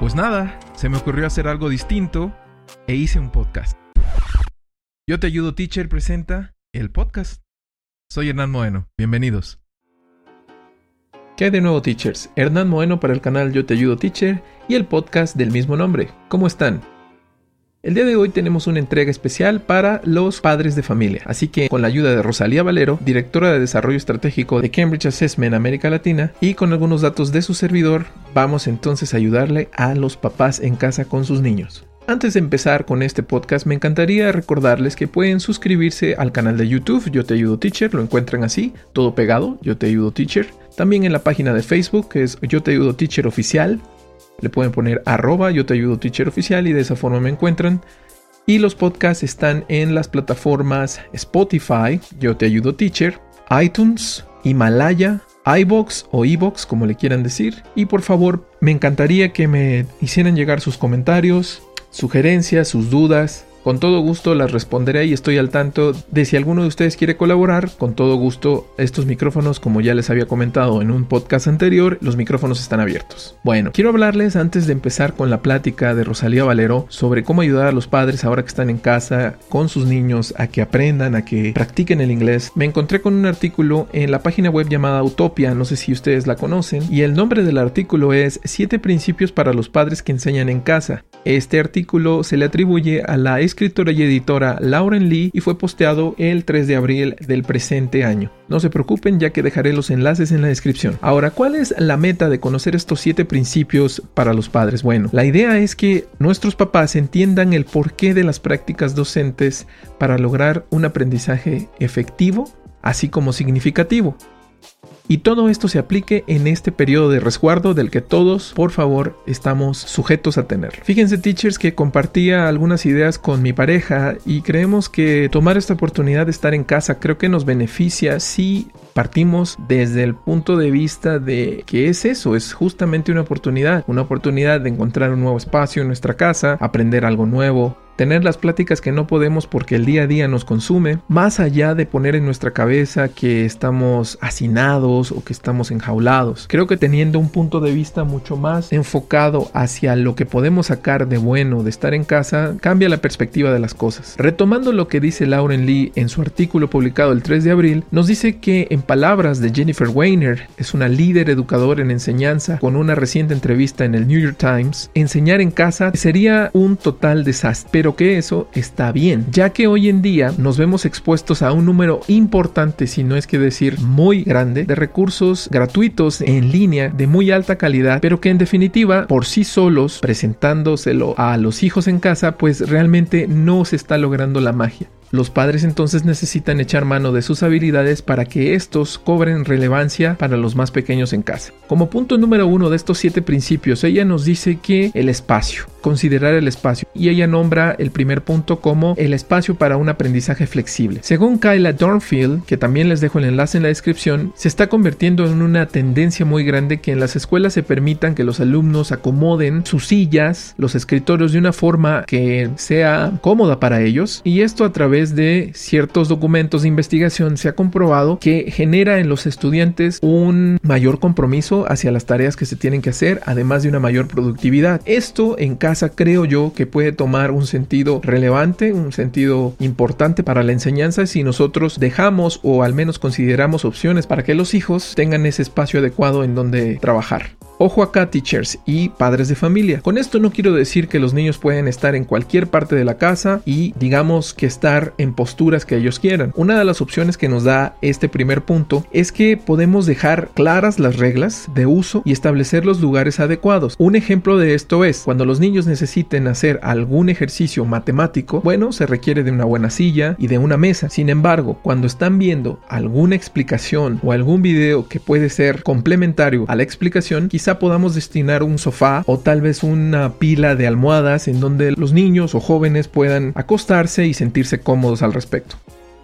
Pues nada, se me ocurrió hacer algo distinto e hice un podcast. Yo te ayudo, teacher presenta el podcast. Soy Hernán Moeno, bienvenidos. ¿Qué hay de nuevo, teachers? Hernán Moeno para el canal Yo te ayudo, teacher y el podcast del mismo nombre. ¿Cómo están? El día de hoy tenemos una entrega especial para los padres de familia, así que con la ayuda de Rosalía Valero, directora de Desarrollo Estratégico de Cambridge Assessment América Latina, y con algunos datos de su servidor, vamos entonces a ayudarle a los papás en casa con sus niños. Antes de empezar con este podcast, me encantaría recordarles que pueden suscribirse al canal de YouTube Yo Te Ayudo Teacher, lo encuentran así, todo pegado, Yo Te Ayudo Teacher. También en la página de Facebook, que es Yo Te Ayudo Teacher Oficial, le pueden poner arroba yo te ayudo teacher oficial y de esa forma me encuentran. Y los podcasts están en las plataformas Spotify, yo te ayudo teacher, iTunes, Himalaya, iBox o iBox como le quieran decir. Y por favor, me encantaría que me hicieran llegar sus comentarios, sugerencias, sus dudas, con todo gusto las responderé y estoy al tanto de si alguno de ustedes quiere colaborar. Con todo gusto, estos micrófonos, como ya les había comentado en un podcast anterior, los micrófonos están abiertos. Bueno, quiero hablarles antes de empezar con la plática de Rosalía Valero sobre cómo ayudar a los padres ahora que están en casa con sus niños a que aprendan, a que practiquen el inglés. Me encontré con un artículo en la página web llamada Utopia, no sé si ustedes la conocen, y el nombre del artículo es 7 principios para los padres que enseñan en casa. Este artículo se le atribuye a la escritora y editora Lauren Lee y fue posteado el 3 de abril del presente año. No se preocupen ya que dejaré los enlaces en la descripción. Ahora, ¿cuál es la meta de conocer estos 7 principios para los padres? Bueno, la idea es que nuestros papás entiendan el porqué de las prácticas docentes para lograr un aprendizaje efectivo, así como significativo y todo esto se aplique en este periodo de resguardo del que todos, por favor, estamos sujetos a tener. Fíjense, teachers, que compartía algunas ideas con mi pareja y creemos que tomar esta oportunidad de estar en casa creo que nos beneficia si partimos desde el punto de vista de que es eso, es justamente una oportunidad, una oportunidad de encontrar un nuevo espacio en nuestra casa, aprender algo nuevo, tener las pláticas que no podemos porque el día a día nos consume, más allá de poner en nuestra cabeza que estamos hacinados o que estamos enjaulados. Creo que teniendo un punto de vista mucho más enfocado hacia lo que podemos sacar de bueno de estar en casa, cambia la perspectiva de las cosas. Retomando lo que dice Lauren Lee en su artículo publicado el 3 de abril, nos dice que en palabras de Jennifer Weiner, es una líder educadora en enseñanza con una reciente entrevista en el New York Times, enseñar en casa sería un total desastre, que eso está bien, ya que hoy en día nos vemos expuestos a un número importante, si no es que decir muy grande, de recursos gratuitos en línea de muy alta calidad, pero que en definitiva por sí solos, presentándoselo a los hijos en casa, pues realmente no se está logrando la magia. Los padres entonces necesitan echar mano de sus habilidades para que estos cobren relevancia para los más pequeños en casa. Como punto número uno de estos siete principios, ella nos dice que el espacio, considerar el espacio, y ella nombra el primer punto como el espacio para un aprendizaje flexible. Según Kyla Dornfield, que también les dejo el enlace en la descripción, se está convirtiendo en una tendencia muy grande que en las escuelas se permitan que los alumnos acomoden sus sillas, los escritorios de una forma que sea cómoda para ellos, y esto a través de ciertos documentos de investigación se ha comprobado que genera en los estudiantes un mayor compromiso hacia las tareas que se tienen que hacer, además de una mayor productividad. Esto en casa creo yo que puede tomar un sentido relevante, un sentido importante para la enseñanza si nosotros dejamos o al menos consideramos opciones para que los hijos tengan ese espacio adecuado en donde trabajar. Ojo acá, teachers y padres de familia. Con esto no quiero decir que los niños pueden estar en cualquier parte de la casa y digamos que estar en posturas que ellos quieran. Una de las opciones que nos da este primer punto es que podemos dejar claras las reglas de uso y establecer los lugares adecuados. Un ejemplo de esto es cuando los niños necesiten hacer algún ejercicio matemático, bueno, se requiere de una buena silla y de una mesa. Sin embargo, cuando están viendo alguna explicación o algún video que puede ser complementario a la explicación, quizá podamos destinar un sofá o tal vez una pila de almohadas en donde los niños o jóvenes puedan acostarse y sentirse cómodos al respecto.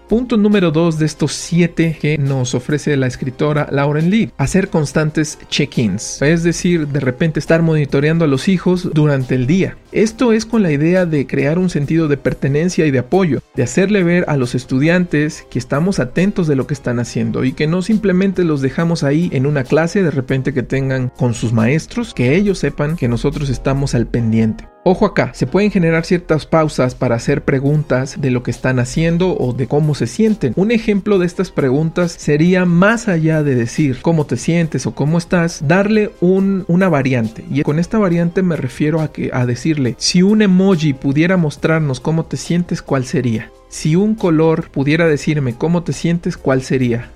Punto número 2 de estos 7 que nos ofrece la escritora Lauren Lee. Hacer constantes check-ins. Es decir, de repente estar monitoreando a los hijos durante el día. Esto es con la idea de crear un sentido de pertenencia y de apoyo, de hacerle ver a los estudiantes que estamos atentos de lo que están haciendo y que no simplemente los dejamos ahí en una clase de repente que tengan con sus maestros, que ellos sepan que nosotros estamos al pendiente. Ojo acá, se pueden generar ciertas pausas para hacer preguntas de lo que están haciendo o de cómo se sienten. Un ejemplo de estas preguntas sería más allá de decir cómo te sientes o cómo estás, darle una variante. Y con esta variante me refiero a, que, a decirle, si un emoji pudiera mostrarnos cómo te sientes, ¿cuál sería? Si un color pudiera decirme cómo te sientes, ¿cuál sería?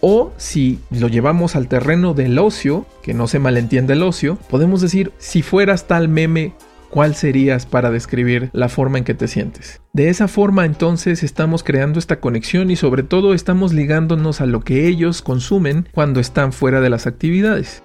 O si lo llevamos al terreno del ocio, que no se malentiende el ocio, podemos decir, si fueras tal meme, ¿cuál serías para describir la forma en que te sientes? De esa forma entonces estamos creando esta conexión y sobre todo estamos ligándonos a lo que ellos consumen cuando están fuera de las actividades.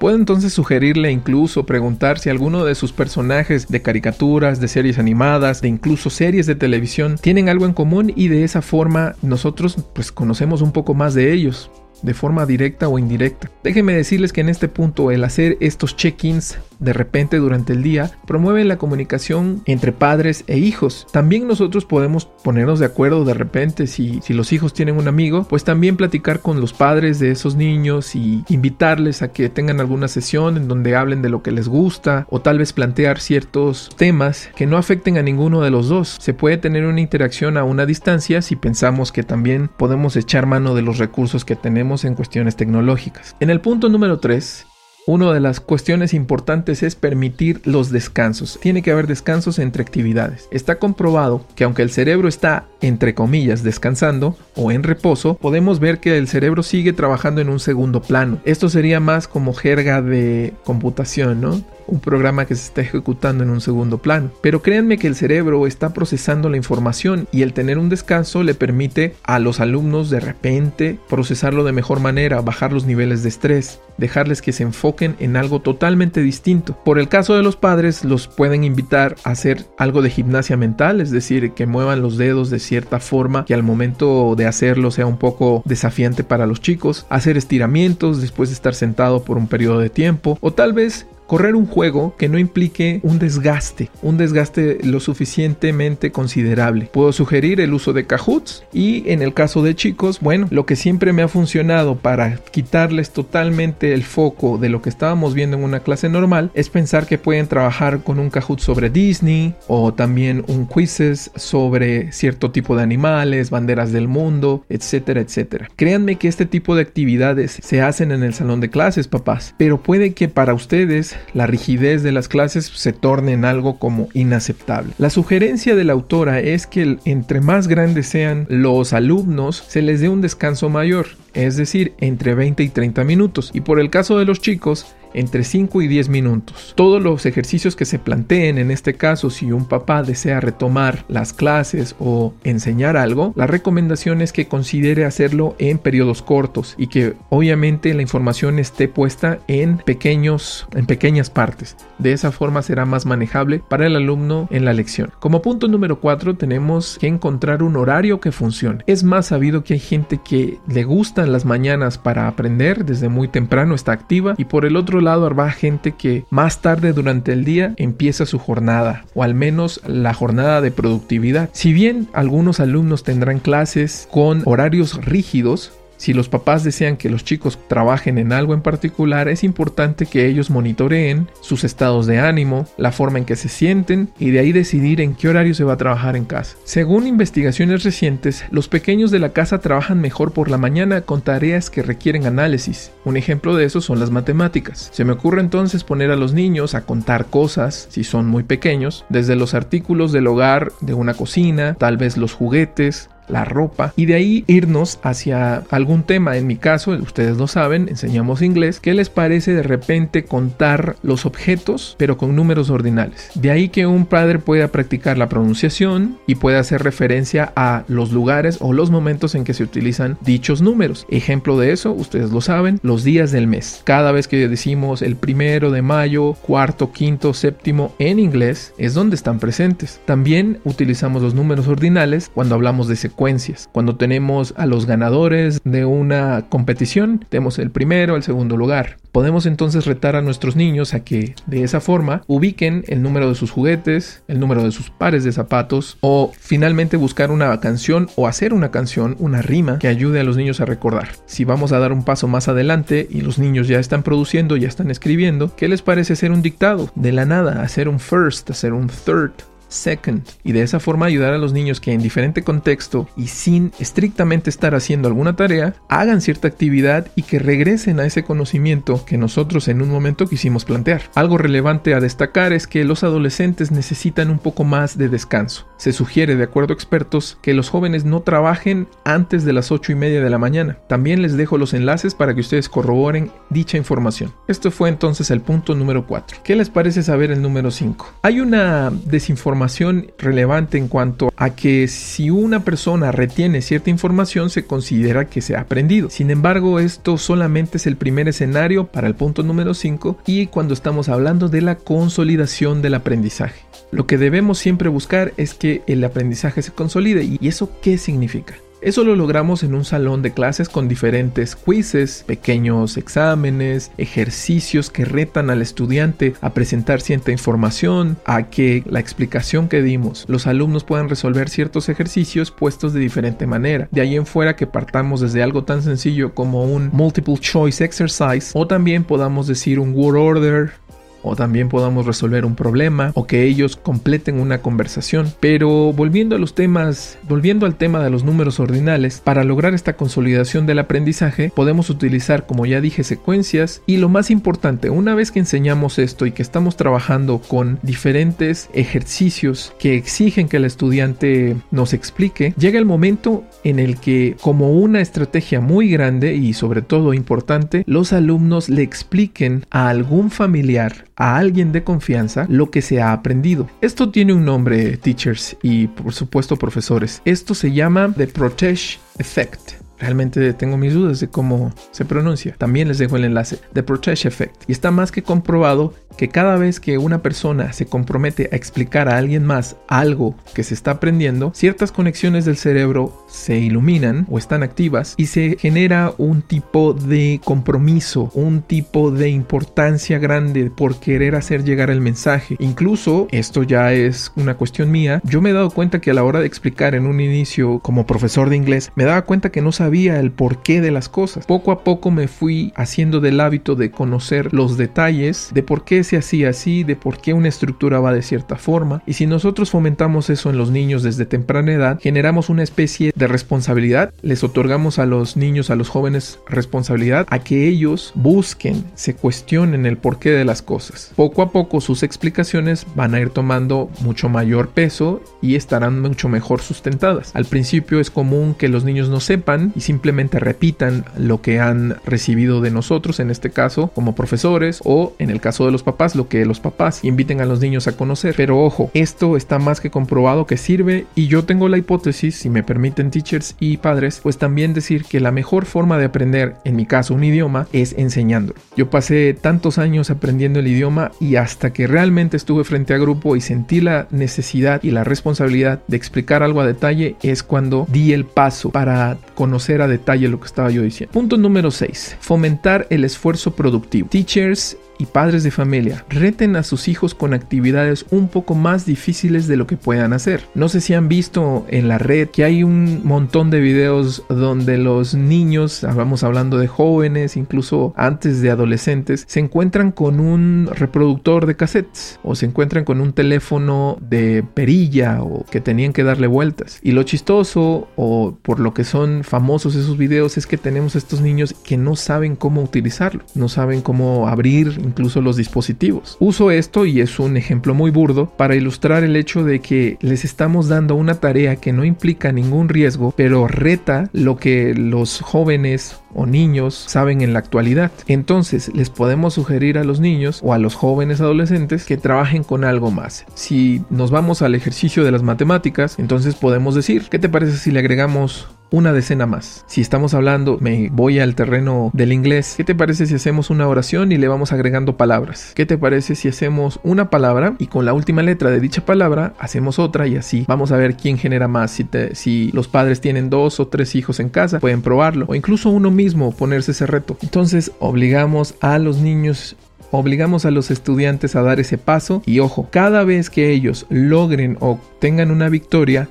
Puedo entonces sugerirle incluso preguntar si alguno de sus personajes de caricaturas, de series animadas, de incluso series de televisión tienen algo en común y de esa forma nosotros pues conocemos un poco más de ellos de forma directa o indirecta. Déjenme decirles que en este punto el hacer estos check-ins de repente durante el día promueve la comunicación entre padres e hijos. También nosotros podemos ponernos de acuerdo de repente si, si los hijos tienen un amigo, pues también platicar con los padres de esos niños y invitarles a que tengan alguna sesión en donde hablen de lo que les gusta o tal vez plantear ciertos temas que no afecten a ninguno de los dos. Se puede tener una interacción a una distancia si pensamos que también podemos echar mano de los recursos que tenemos en cuestiones tecnológicas. En el punto número 3, una de las cuestiones importantes es permitir los descansos. Tiene que haber descansos entre actividades. Está comprobado que aunque el cerebro está, entre comillas, descansando o en reposo, podemos ver que el cerebro sigue trabajando en un segundo plano. Esto sería más como jerga de computación, ¿no? Un programa que se está ejecutando en un segundo plano. Pero créanme que el cerebro está procesando la información y el tener un descanso le permite a los alumnos de repente procesarlo de mejor manera, bajar los niveles de estrés, dejarles que se enfoquen en algo totalmente distinto. Por el caso de los padres, los pueden invitar a hacer algo de gimnasia mental, es decir, que muevan los dedos de cierta forma que al momento de hacerlo sea un poco desafiante para los chicos, hacer estiramientos después de estar sentado por un periodo de tiempo o tal vez correr un juego que no implique un desgaste, un desgaste lo suficientemente considerable. Puedo sugerir el uso de Kahoots y en el caso de chicos, bueno, lo que siempre me ha funcionado para quitarles totalmente el foco de lo que estábamos viendo en una clase normal es pensar que pueden trabajar con un Kahoot sobre Disney o también un quizzes sobre cierto tipo de animales, banderas del mundo, etcétera, etcétera. Créanme que este tipo de actividades se hacen en el salón de clases, papás, pero puede que para ustedes la rigidez de las clases se torne en algo como inaceptable. La sugerencia de la autora es que entre más grandes sean los alumnos, se les dé un descanso mayor, es decir, entre 20 y 30 minutos. Y por el caso de los chicos, entre 5 y 10 minutos. Todos los ejercicios que se planteen, en este caso si un papá desea retomar las clases o enseñar algo, la recomendación es que considere hacerlo en periodos cortos y que obviamente la información esté puesta en pequeños en pequeñas partes. De esa forma será más manejable para el alumno en la lección. Como punto número 4 tenemos que encontrar un horario que funcione. Es más sabido que hay gente que le gustan las mañanas para aprender, desde muy temprano está activa y por el otro lado habrá gente que más tarde durante el día empieza su jornada o al menos la jornada de productividad. Si bien algunos alumnos tendrán clases con horarios rígidos, si los papás desean que los chicos trabajen en algo en particular, es importante que ellos monitoreen sus estados de ánimo, la forma en que se sienten y de ahí decidir en qué horario se va a trabajar en casa. Según investigaciones recientes, los pequeños de la casa trabajan mejor por la mañana con tareas que requieren análisis. Un ejemplo de eso son las matemáticas. Se me ocurre entonces poner a los niños a contar cosas, si son muy pequeños, desde los artículos del hogar de una cocina, tal vez los juguetes, la ropa y de ahí irnos hacia algún tema. En mi caso, ustedes lo saben, enseñamos inglés. ¿Qué les parece de repente contar los objetos pero con números ordinales? De ahí que un padre pueda practicar la pronunciación y pueda hacer referencia a los lugares o los momentos en que se utilizan dichos números. Ejemplo de eso, ustedes lo saben, los días del mes. Cada vez que decimos el primero de mayo, cuarto, quinto, séptimo en inglés, es donde están presentes. También utilizamos los números ordinales cuando hablamos de secuencia Cuando tenemos a los ganadores de una competición, tenemos el primero, el segundo lugar. Podemos entonces retar a nuestros niños a que de esa forma ubiquen el número de sus juguetes, el número de sus pares de zapatos o finalmente buscar una canción o hacer una canción, una rima que ayude a los niños a recordar. Si vamos a dar un paso más adelante y los niños ya están produciendo, ya están escribiendo, ¿qué les parece hacer un dictado? De la nada, hacer un first, hacer un third, second y de esa forma ayudar a los niños que en diferente contexto y sin estrictamente estar haciendo alguna tarea hagan cierta actividad y que regresen a ese conocimiento que nosotros en un momento quisimos plantear. Algo relevante a destacar es que los adolescentes necesitan un poco más de descanso. Se sugiere, de acuerdo a expertos, que los jóvenes no trabajen antes de las 8 y media de la mañana. También les dejo los enlaces para que ustedes corroboren dicha información. Esto fue entonces el punto número 4. ¿Qué les parece saber el número 5? Hay una desinformación relevante en cuanto a que si una persona retiene cierta información se considera que se ha aprendido. Sin embargo, esto solamente es el primer escenario para el punto número 5 y cuando estamos hablando de la consolidación del aprendizaje. Lo que debemos siempre buscar es que el aprendizaje se consolide. ¿Y eso qué significa? Eso lo logramos en un salón de clases con diferentes quizzes, pequeños exámenes, ejercicios que retan al estudiante a presentar cierta información, a que la explicación que dimos los alumnos puedan resolver ciertos ejercicios puestos de diferente manera. De ahí en fuera que partamos desde algo tan sencillo como un multiple choice exercise o también podamos decir un word order, o también podamos resolver un problema o que ellos completen una conversación. Pero volviendo a los temas, volviendo al tema de los números ordinales, para lograr esta consolidación del aprendizaje podemos utilizar, como ya dije, secuencias y lo más importante, una vez que enseñamos esto y que estamos trabajando con diferentes ejercicios que exigen que el estudiante nos explique, llega el momento en el que como una estrategia muy grande y sobre todo importante, los alumnos le expliquen a algún familiar a alguien de confianza lo que se ha aprendido. Esto tiene un nombre, teachers y por supuesto profesores. Esto se llama The Protege Effect. Realmente tengo mis dudas de cómo se pronuncia. También les dejo el enlace. The Protege Effect. Y está más que comprobado que cada vez que una persona se compromete a explicar a alguien más algo que se está aprendiendo, ciertas conexiones del cerebro se iluminan o están activas y se genera un tipo de compromiso, un tipo de importancia grande por querer hacer llegar el mensaje. Incluso, esto ya es una cuestión mía, yo me he dado cuenta que a la hora de explicar en un inicio como profesor de inglés, me daba cuenta que no sabía el porqué de las cosas. Poco a poco me fui haciendo del hábito de conocer los detalles de por qué así así, de por qué una estructura va de cierta forma. Y si nosotros fomentamos eso en los niños desde temprana edad, generamos una especie de responsabilidad, les otorgamos a los niños, a los jóvenes responsabilidad a que ellos busquen, se cuestionen el porqué de las cosas. Poco a poco sus explicaciones van a ir tomando mucho mayor peso y estarán mucho mejor sustentadas. Al principio es común que los niños no sepan simplemente repitan lo que han recibido de nosotros, en este caso como profesores o en el caso de los papás, lo que los papás inviten a los niños a conocer. Pero ojo, esto está más que comprobado que sirve y yo tengo la hipótesis, si me permiten teachers y padres, pues también decir que la mejor forma de aprender, en mi caso un idioma, es enseñándolo. Yo pasé tantos años aprendiendo el idioma y hasta que realmente estuve frente a grupo y sentí la necesidad y la responsabilidad de explicar algo a detalle es cuando di el paso para conocer a detalle lo que estaba yo diciendo. Punto número 6. Fomentar el esfuerzo productivo. Teachers y padres de familia reten a sus hijos con actividades un poco más difíciles de lo que puedan hacer. No sé si han visto en la red que hay un montón de videos donde los niños, vamos hablando de jóvenes, incluso antes de adolescentes, se encuentran con un reproductor de cassettes o se encuentran con un teléfono de perilla o que tenían que darle vueltas. Y lo chistoso o por lo que son famosos esos videos es que tenemos estos niños que no saben cómo utilizarlo, no saben cómo abrir incluso los dispositivos. Uso esto y es un ejemplo muy burdo para ilustrar el hecho de que les estamos dando una tarea que no implica ningún riesgo, pero reta lo que los jóvenes o niños saben en la actualidad. Entonces les podemos sugerir a los niños o a los jóvenes adolescentes que trabajen con algo más. Si nos vamos al ejercicio de las matemáticas, entonces podemos decir, ¿qué te parece si le agregamos una decena más. Si estamos hablando, me voy al terreno del inglés, ¿qué te parece si hacemos una oración y le vamos agregando palabras? ¿Qué te parece si hacemos una palabra y con la última letra de dicha palabra hacemos otra y así vamos a ver quién genera más? Si, si los padres tienen dos o tres hijos en casa, pueden probarlo o incluso uno mismo ponerse ese reto. Entonces obligamos a los niños obligamos a los estudiantes a dar ese paso y ojo, cada vez que ellos logren o tengan una victoria,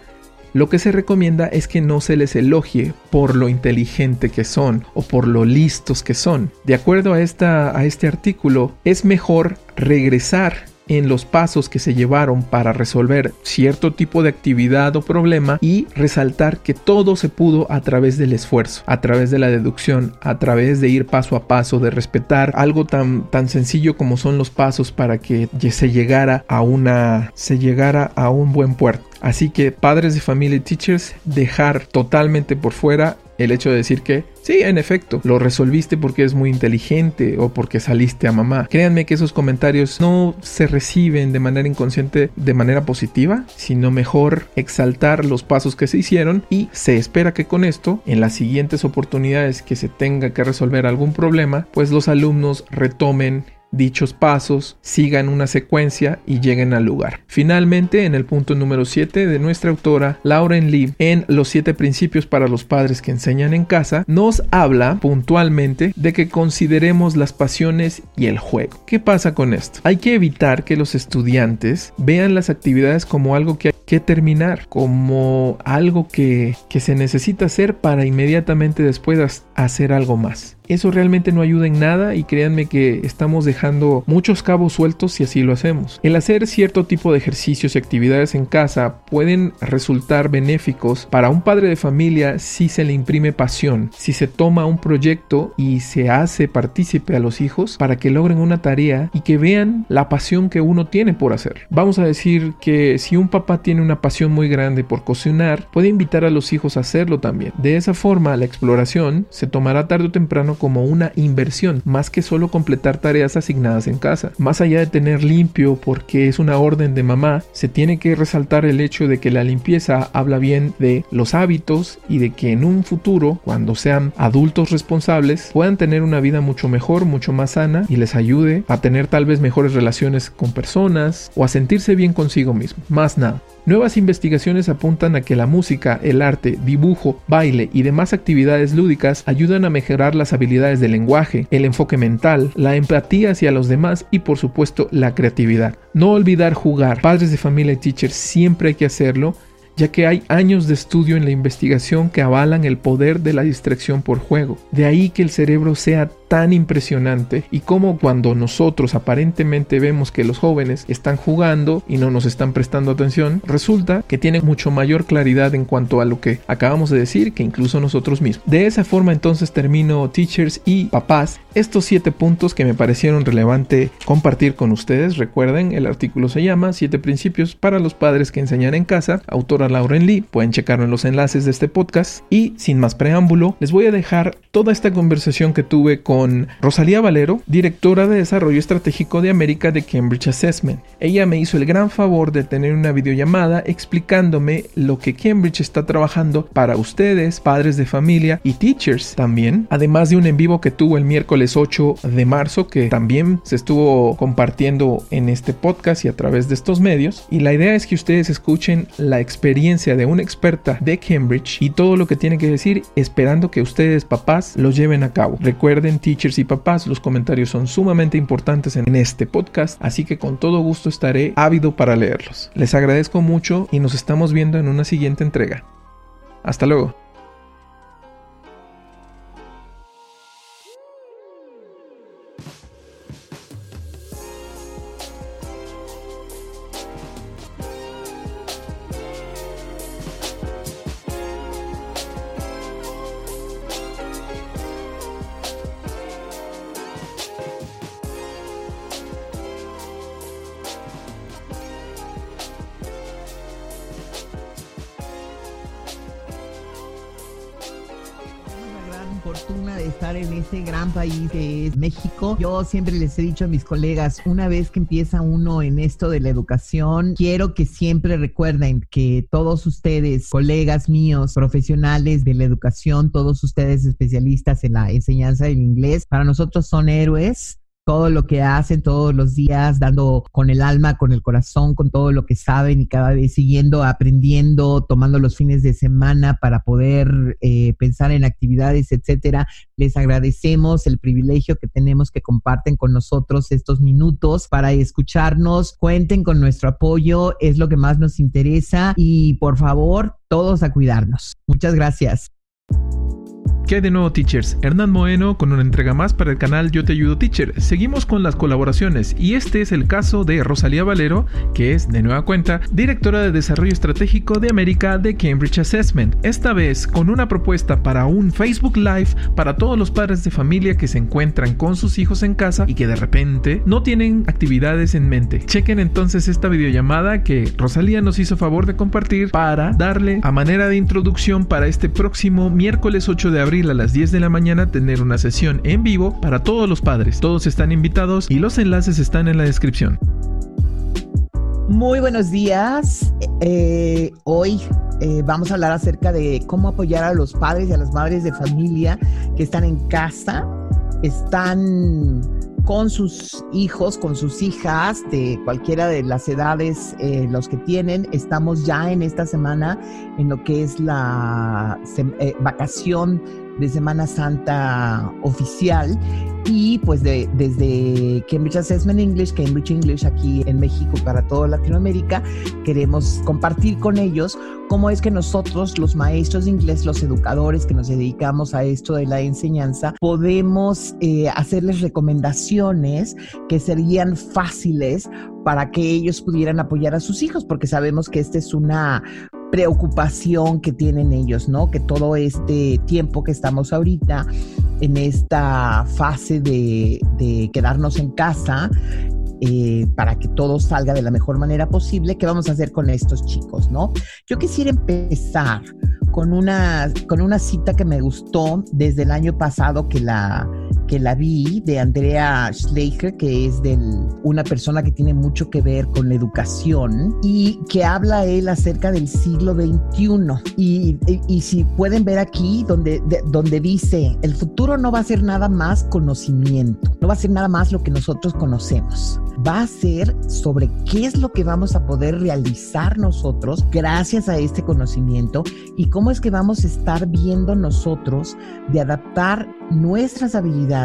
lo que se recomienda es que no se les elogie por lo inteligente que son o por lo listos que son. De acuerdo a, esta, a este artículo, es mejor regresar en los pasos que se llevaron para resolver cierto tipo de actividad o problema y resaltar que todo se pudo a través del esfuerzo, a través de la deducción, a través de ir paso a paso, de respetar algo tan, tan sencillo como son los pasos para que se llegara a una se llegara a un buen puerto. Así que padres de familia y teachers, dejar totalmente por fuera el hecho de decir que sí, en efecto, lo resolviste porque es muy inteligente o porque saliste a mamá. Créanme que esos comentarios no se reciben de manera inconsciente de manera positiva, sino mejor exaltar los pasos que se hicieron y se espera que con esto, en las siguientes oportunidades que se tenga que resolver algún problema, pues los alumnos retomen dichos pasos sigan una secuencia y lleguen al lugar. Finalmente, en el punto número 7 de nuestra autora Lauren Lee, en Los 7 principios para los padres que enseñan en casa, nos habla puntualmente de que consideremos las pasiones y el juego. ¿Qué pasa con esto? Hay que evitar que los estudiantes vean las actividades como algo que hay que terminar, como algo que, que se necesita hacer para inmediatamente después hacer algo más. Eso realmente no ayuda en nada y créanme que estamos dejando muchos cabos sueltos si así lo hacemos. El hacer cierto tipo de ejercicios y actividades en casa pueden resultar benéficos para un padre de familia si se le imprime pasión, si se toma un proyecto y se hace partícipe a los hijos para que logren una tarea y que vean la pasión que uno tiene por hacer. Vamos a decir que si un papá tiene una pasión muy grande por cocinar, puede invitar a los hijos a hacerlo también. De esa forma, la exploración se tomará tarde o temprano como una inversión, más que solo completar tareas asignadas en casa. Más allá de tener limpio porque es una orden de mamá, se tiene que resaltar el hecho de que la limpieza habla bien de los hábitos y de que en un futuro, cuando sean adultos responsables, puedan tener una vida mucho mejor, mucho más sana y les ayude a tener tal vez mejores relaciones con personas o a sentirse bien consigo mismo. Más nada. Nuevas investigaciones apuntan a que la música, el arte, dibujo, baile y demás actividades lúdicas ayudan a mejorar las habilidades del lenguaje, el enfoque mental, la empatía hacia los demás y por supuesto la creatividad. No olvidar jugar. Padres de familia y teachers siempre hay que hacerlo ya que hay años de estudio en la investigación que avalan el poder de la distracción por juego. De ahí que el cerebro sea tan impresionante y como cuando nosotros aparentemente vemos que los jóvenes están jugando y no nos están prestando atención, resulta que tienen mucho mayor claridad en cuanto a lo que acabamos de decir que incluso nosotros mismos. De esa forma entonces termino teachers y papás estos siete puntos que me parecieron relevante compartir con ustedes. Recuerden, el artículo se llama Siete principios para los padres que enseñan en casa, autora Lauren Lee, pueden checarlo en los enlaces de este podcast y sin más preámbulo les voy a dejar toda esta conversación que tuve con Rosalía Valero, directora de Desarrollo Estratégico de América de Cambridge Assessment. Ella me hizo el gran favor de tener una videollamada explicándome lo que Cambridge está trabajando para ustedes, padres de familia y teachers también, además de un en vivo que tuvo el miércoles 8 de marzo que también se estuvo compartiendo en este podcast y a través de estos medios. Y la idea es que ustedes escuchen la experiencia de una experta de Cambridge y todo lo que tiene que decir esperando que ustedes papás lo lleven a cabo. Recuerden teachers y papás, los comentarios son sumamente importantes en este podcast, así que con todo gusto estaré ávido para leerlos. Les agradezco mucho y nos estamos viendo en una siguiente entrega. Hasta luego. Fortuna de estar en ese gran país que es México. Yo siempre les he dicho a mis colegas, una vez que empieza uno en esto de la educación, quiero que siempre recuerden que todos ustedes, colegas míos, profesionales de la educación, todos ustedes especialistas en la enseñanza del inglés, para nosotros son héroes todo lo que hacen todos los días, dando con el alma, con el corazón, con todo lo que saben y cada vez siguiendo, aprendiendo, tomando los fines de semana para poder eh, pensar en actividades, etcétera. Les agradecemos el privilegio que tenemos que comparten con nosotros estos minutos para escucharnos. Cuenten con nuestro apoyo, es lo que más nos interesa y por favor, todos a cuidarnos. Muchas gracias. ¿Qué de nuevo, teachers? Hernán Moeno con una entrega más para el canal Yo Te Ayudo Teacher. Seguimos con las colaboraciones y este es el caso de Rosalía Valero, que es, de nueva cuenta, directora de Desarrollo Estratégico de América de Cambridge Assessment. Esta vez con una propuesta para un Facebook Live para todos los padres de familia que se encuentran con sus hijos en casa y que de repente no tienen actividades en mente. Chequen entonces esta videollamada que Rosalía nos hizo favor de compartir para darle a manera de introducción para este próximo miércoles 8 de abril a las 10 de la mañana tener una sesión en vivo para todos los padres. Todos están invitados y los enlaces están en la descripción. Muy buenos días. Eh, hoy eh, vamos a hablar acerca de cómo apoyar a los padres y a las madres de familia que están en casa, están con sus hijos, con sus hijas de cualquiera de las edades, eh, los que tienen. Estamos ya en esta semana en lo que es la vacación de Semana Santa oficial y pues de, desde Cambridge Assessment English, Cambridge English aquí en México para toda Latinoamérica, queremos compartir con ellos cómo es que nosotros, los maestros de inglés, los educadores que nos dedicamos a esto de la enseñanza, podemos eh, hacerles recomendaciones que serían fáciles para que ellos pudieran apoyar a sus hijos, porque sabemos que esta es una preocupación que tienen ellos, ¿no? Que todo este tiempo que estamos ahorita en esta fase de, quedarnos en casa, eh, para que todo salga de la mejor manera posible, ¿qué vamos a hacer con estos chicos, no? Yo quisiera empezar con una, con una cita que me gustó desde el año pasado que la, que la vi de Andrea Schleicher, que es de una persona que tiene mucho que ver con la educación y que habla él acerca del siglo XXI. Y, y, si pueden ver aquí donde, donde dice, el futuro no va a ser nada más conocimiento, no va a ser nada más lo que nosotros conocemos va a ser sobre qué es lo que vamos a poder realizar nosotros gracias a este conocimiento y cómo es que vamos a estar viendo nosotros de adaptar nuestras habilidades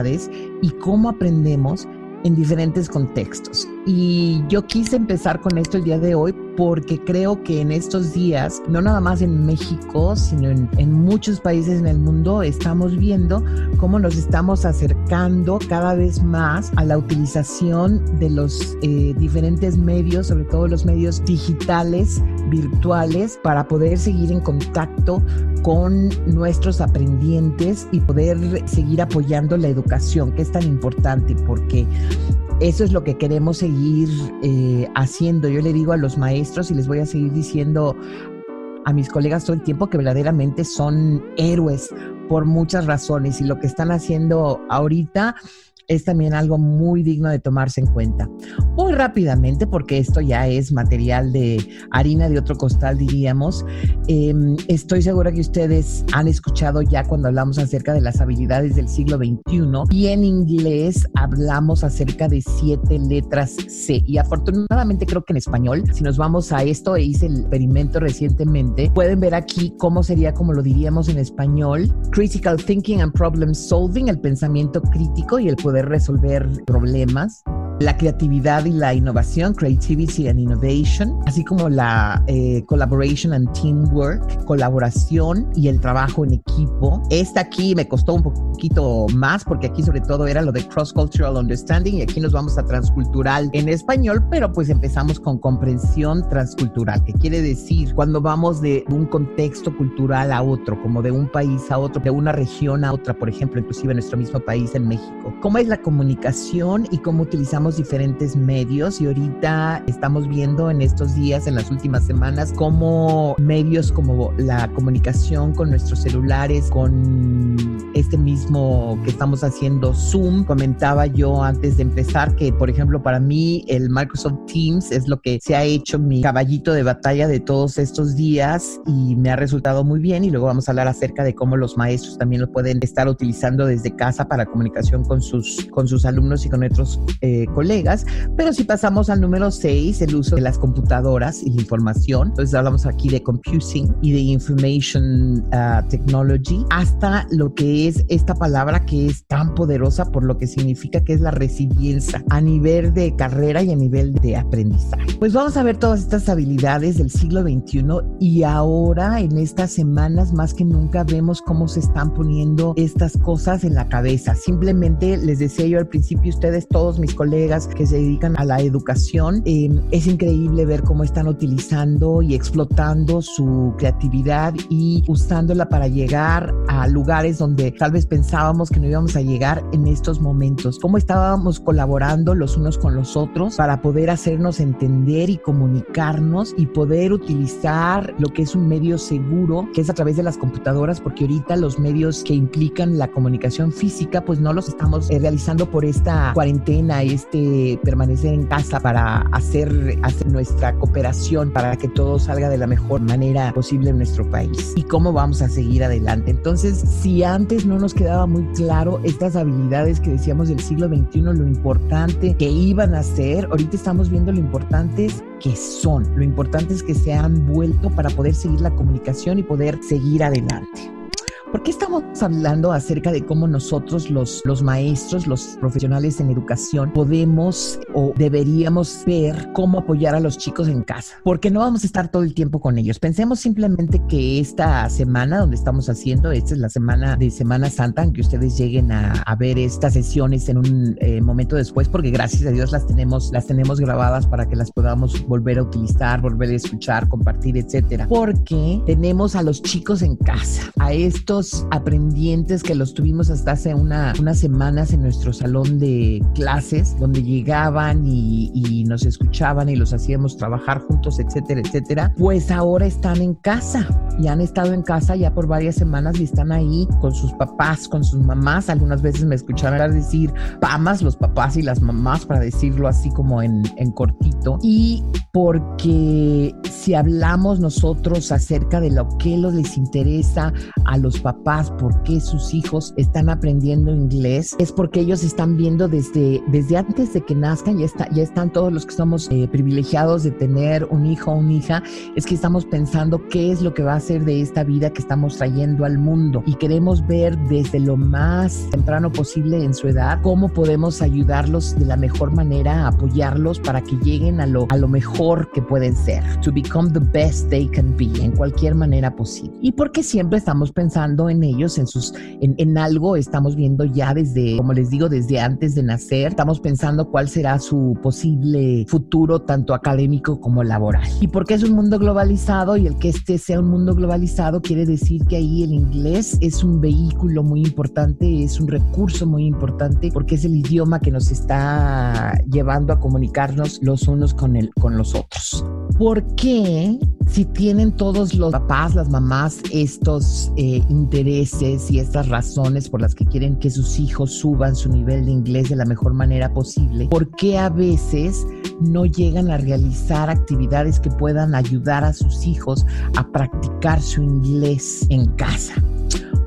y cómo aprendemos en diferentes contextos. Y yo quise empezar con esto el día de hoy porque creo que en estos días, no nada más en México, sino en, muchos países en el mundo, estamos viendo cómo nos estamos acercando cada vez más a la utilización de los eh, diferentes medios, sobre todo los medios digitales, virtuales, para poder seguir en contacto con nuestros aprendientes y poder seguir apoyando la educación, que es tan importante, porque eso es lo que queremos seguir eh, haciendo. Yo le digo a los maestros y les voy a seguir diciendo a mis colegas todo el tiempo que verdaderamente son héroes por muchas razones y lo que están haciendo ahorita es también algo muy digno de tomarse en cuenta. Muy rápidamente, porque esto ya es material de harina de otro costal, diríamos, em, estoy segura que ustedes han escuchado ya cuando hablamos acerca de las habilidades del siglo XXI y en inglés hablamos acerca de siete letras C. Y afortunadamente creo que en español, si nos vamos a esto, e hice el experimento recientemente, pueden ver aquí cómo sería, como lo diríamos en español, critical thinking and problem solving, el pensamiento crítico y el poder resolver problemas la creatividad y la innovación, creativity and innovation, así como la eh, collaboration and teamwork, colaboración y el trabajo en equipo. Esta aquí me costó un poquito más porque aquí sobre todo era lo de cross-cultural understanding y aquí nos vamos a transcultural en español, pero pues empezamos con comprensión transcultural, que quiere decir cuando vamos de un contexto cultural a otro, como de un país a otro, de una región a otra, por ejemplo, inclusive en nuestro mismo país, en México. ¿Cómo es la comunicación y cómo utilizamos utilizamos diferentes medios y ahorita estamos viendo en estos días, en las últimas semanas, cómo medios como la comunicación con nuestros celulares, con este mismo que estamos haciendo Zoom, comentaba yo antes de empezar que, por ejemplo, para mí el Microsoft Teams es lo que se ha hecho mi caballito de batalla de todos estos días y me ha resultado muy bien y luego vamos a hablar acerca de cómo los maestros también lo pueden estar utilizando desde casa para comunicación con sus, con sus alumnos y con otros eh, colegas. Pero si pasamos al número 6, el uso de las computadoras y la información, entonces hablamos aquí de computing y de information uh, technology, hasta lo que es esta palabra que es tan poderosa por lo que significa que es la resiliencia a nivel de carrera y a nivel de aprendizaje. Pues vamos a ver todas estas habilidades del siglo XXI y ahora en estas semanas más que nunca vemos cómo se están poniendo estas cosas en la cabeza. Simplemente les decía yo al principio, ustedes, todos mis colegas que se dedican a la educación, eh, es increíble ver cómo están utilizando y explotando su creatividad y usándola para llegar a lugares donde tal vez pensábamos que no íbamos a llegar en estos momentos. Cómo estábamos colaborando los unos con los otros para poder hacernos entender y comunicarnos y poder utilizar lo que es un medio seguro, que es a través de las computadoras, porque ahorita los medios que implican la comunicación física, pues no los estamos eh, realizando por esta cuarentena, este permanecer en casa para hacer, hacer nuestra cooperación para que todo salga de la mejor manera posible en nuestro país y cómo vamos a seguir adelante. Entonces, si antes no nos quedaba muy claro estas habilidades que decíamos del siglo XXI, lo importante que iban a ser, ahorita estamos viendo lo importante que son. Lo importante es que se han vuelto para poder seguir la comunicación y poder seguir adelante. ¿Por qué estamos hablando acerca de cómo nosotros, los, los maestros, los profesionales en educación, podemos o deberíamos ver cómo apoyar a los chicos en casa? Porque no vamos a estar todo el tiempo con ellos. Pensemos simplemente que esta semana donde estamos haciendo, esta es la semana de Semana Santa, aunque ustedes lleguen a, a ver estas sesiones en un eh, momento después, porque gracias a Dios las tenemos, las tenemos grabadas para que las podamos volver a utilizar, volver a escuchar, compartir, etcétera. Porque tenemos a los chicos en casa, a estos aprendientes que los tuvimos hasta hace unas semanas en nuestro salón de clases, donde llegaban y, y nos escuchaban y los hacíamos trabajar juntos, etcétera, etcétera, pues ahora están en casa y han estado en casa ya por varias semanas y están ahí con sus papás, con sus mamás. Algunas veces me escucharon decir pamas, los papás y las mamás, para decirlo así como en, en cortito. Y porque si hablamos nosotros acerca de lo que les interesa a los papás, por qué sus hijos están aprendiendo inglés, es porque ellos están viendo desde, desde antes de que nazcan, ya, está, ya están todos los que somos eh, privilegiados de tener un hijo o una hija, es que estamos pensando qué es lo que va a ser de esta vida que estamos trayendo al mundo. Y queremos ver desde lo más temprano posible en su edad cómo podemos ayudarlos de la mejor manera, apoyarlos para que lleguen a lo, a lo mejor que pueden ser, to become the best they can be en cualquier manera posible. Y porque siempre estamos pensando en ellos, en sus, en, en algo, estamos viendo ya desde, como les digo, desde antes de nacer, estamos pensando cuál será su posible futuro, tanto académico como laboral. Y porque es un mundo globalizado y el que este sea un mundo globalizado quiere decir que ahí el inglés es un vehículo muy importante, es un recurso muy importante porque es el idioma que nos está llevando a comunicarnos los unos con, el, con los otros. ¿Por qué si tienen todos los papás, las mamás, estos eh, intereses y estas razones por las que quieren que sus hijos suban su nivel de inglés de la mejor manera posible, ¿por qué a veces no llegan a realizar actividades que puedan ayudar a sus hijos a practicar su inglés en casa?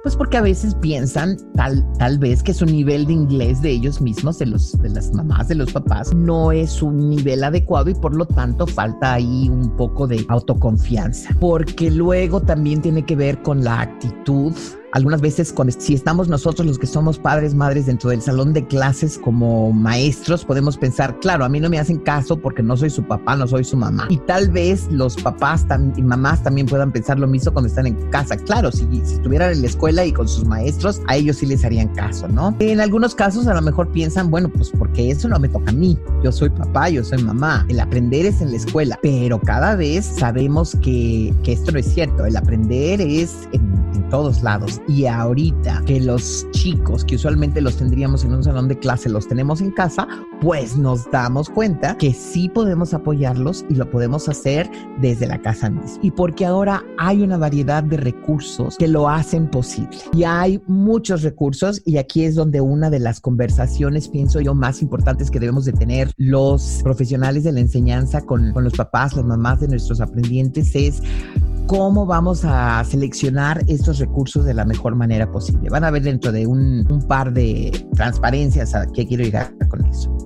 Pues porque a veces piensan tal, tal vez que su nivel de inglés de ellos mismos, de, los, de las mamás, de los papás, no es un nivel adecuado y por lo tanto falta ahí un poco de autoconfianza. Porque luego también tiene que ver con la actitud algunas veces con, si estamos nosotros los que somos padres, madres dentro del salón de clases como maestros, podemos pensar, claro, a mí no me hacen caso porque no soy su papá, no soy su mamá. Y tal vez los papás y mamás también puedan pensar lo mismo cuando están en casa. Claro, si, si estuvieran en la escuela y con sus maestros, a ellos sí les harían caso, ¿no? En algunos casos a lo mejor piensan, bueno, pues porque eso no me toca a mí. Yo soy papá, yo soy mamá. El aprender es en la escuela, pero cada vez sabemos que, que esto no es cierto. El aprender es en en todos lados. Y ahorita que los chicos, que usualmente los tendríamos en un salón de clase, los tenemos en casa, pues nos damos cuenta que sí podemos apoyarlos y lo podemos hacer desde la casa misma. Y porque ahora hay una variedad de recursos que lo hacen posible. Y hay muchos recursos y aquí es donde una de las conversaciones, pienso yo, más importantes que debemos de tener los profesionales de la enseñanza con, con los papás, las mamás de nuestros aprendientes es cómo vamos a seleccionar estos recursos de la mejor manera posible. Van a ver dentro de un, un par de transparencias a qué quiero llegar con eso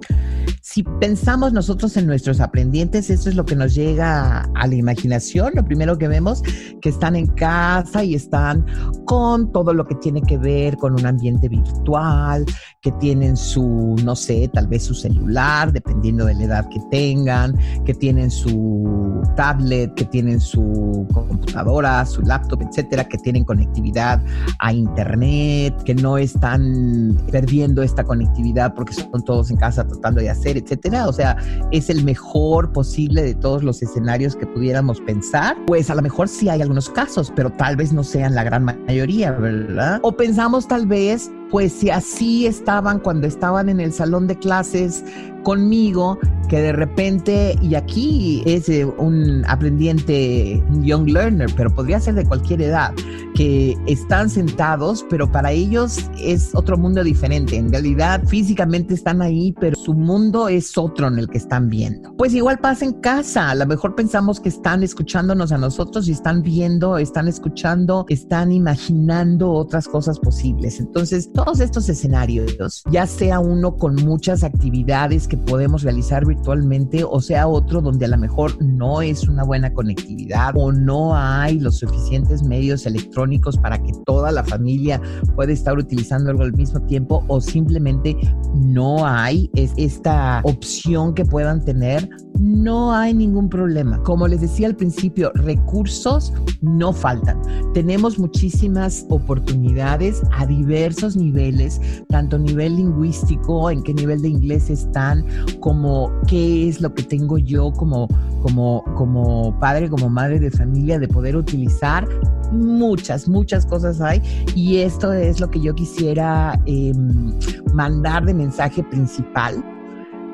si pensamos nosotros en nuestros aprendientes, eso es lo que nos llega a la imaginación. Lo primero que vemos que están en casa y están con todo lo que tiene que ver con un ambiente virtual, que tienen su, no sé, tal vez su celular, dependiendo de la edad que tengan, que tienen su tablet, que tienen su computadora, su laptop, etcétera, que tienen conectividad a internet, que no están perdiendo esta conectividad porque son todos en casa tratando de hacer etcétera. O sea, es el mejor posible de todos los escenarios que pudiéramos pensar. Pues a lo mejor sí hay algunos casos, pero tal vez no sean la gran mayoría, ¿verdad? O pensamos tal vez pues si así estaban cuando estaban en el salón de clases conmigo, que de repente, y aquí es eh, un aprendiente, un young learner, pero podría ser de cualquier edad, que están sentados, pero para ellos es otro mundo diferente. En realidad, físicamente están ahí, pero su mundo es otro en el que están viendo. Pues igual pasa en casa. A lo mejor pensamos que están escuchándonos a nosotros y están viendo, están escuchando, están imaginando otras cosas posibles. Entonces, todos estos escenarios, ya sea uno con muchas actividades que podemos realizar virtualmente o sea otro donde a lo mejor no es una buena conectividad o no hay los suficientes medios electrónicos para que toda la familia pueda estar utilizando algo al mismo tiempo o simplemente no hay esta opción que puedan tener, no hay ningún problema. Como les decía al principio, recursos no faltan. Tenemos muchísimas oportunidades a diversos niveles tanto nivel lingüístico, en qué nivel de inglés están, como qué es lo que tengo yo como, como, como padre, como madre de familia de poder utilizar. Muchas, muchas cosas hay y esto es lo que yo quisiera em, mandar de mensaje principal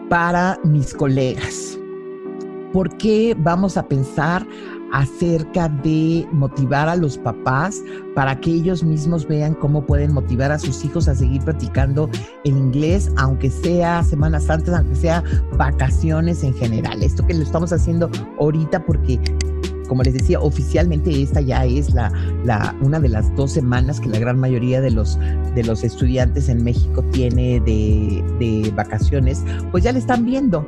para mis colegas. ¿Por qué vamos a pensar acerca de motivar a los papás para que ellos mismos vean cómo pueden motivar a sus hijos a seguir practicando el inglés, aunque sea Semanas antes, aunque sea vacaciones en general. Esto que lo estamos haciendo ahorita porque como les decía, oficialmente esta ya es la, la, una de las dos semanas que la gran mayoría de los, de los estudiantes en México tiene de, de vacaciones, pues ya le están viendo.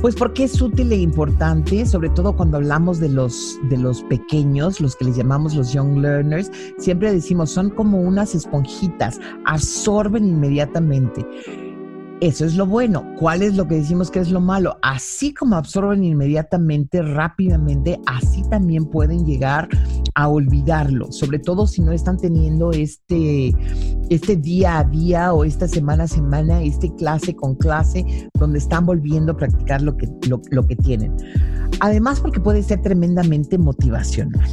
Pues porque es útil e importante, sobre todo cuando hablamos de los, de los pequeños, los que les llamamos los young learners, siempre decimos, son como unas esponjitas, absorben inmediatamente. Eso es lo bueno. ¿Cuál es lo que decimos que es lo malo? Así como absorben inmediatamente, rápidamente, así también pueden llegar a olvidarlo, sobre todo si no están teniendo este, este día a día o esta semana a semana, este clase con clase, donde están volviendo a practicar lo que, lo que tienen. Además, porque puede ser tremendamente motivacional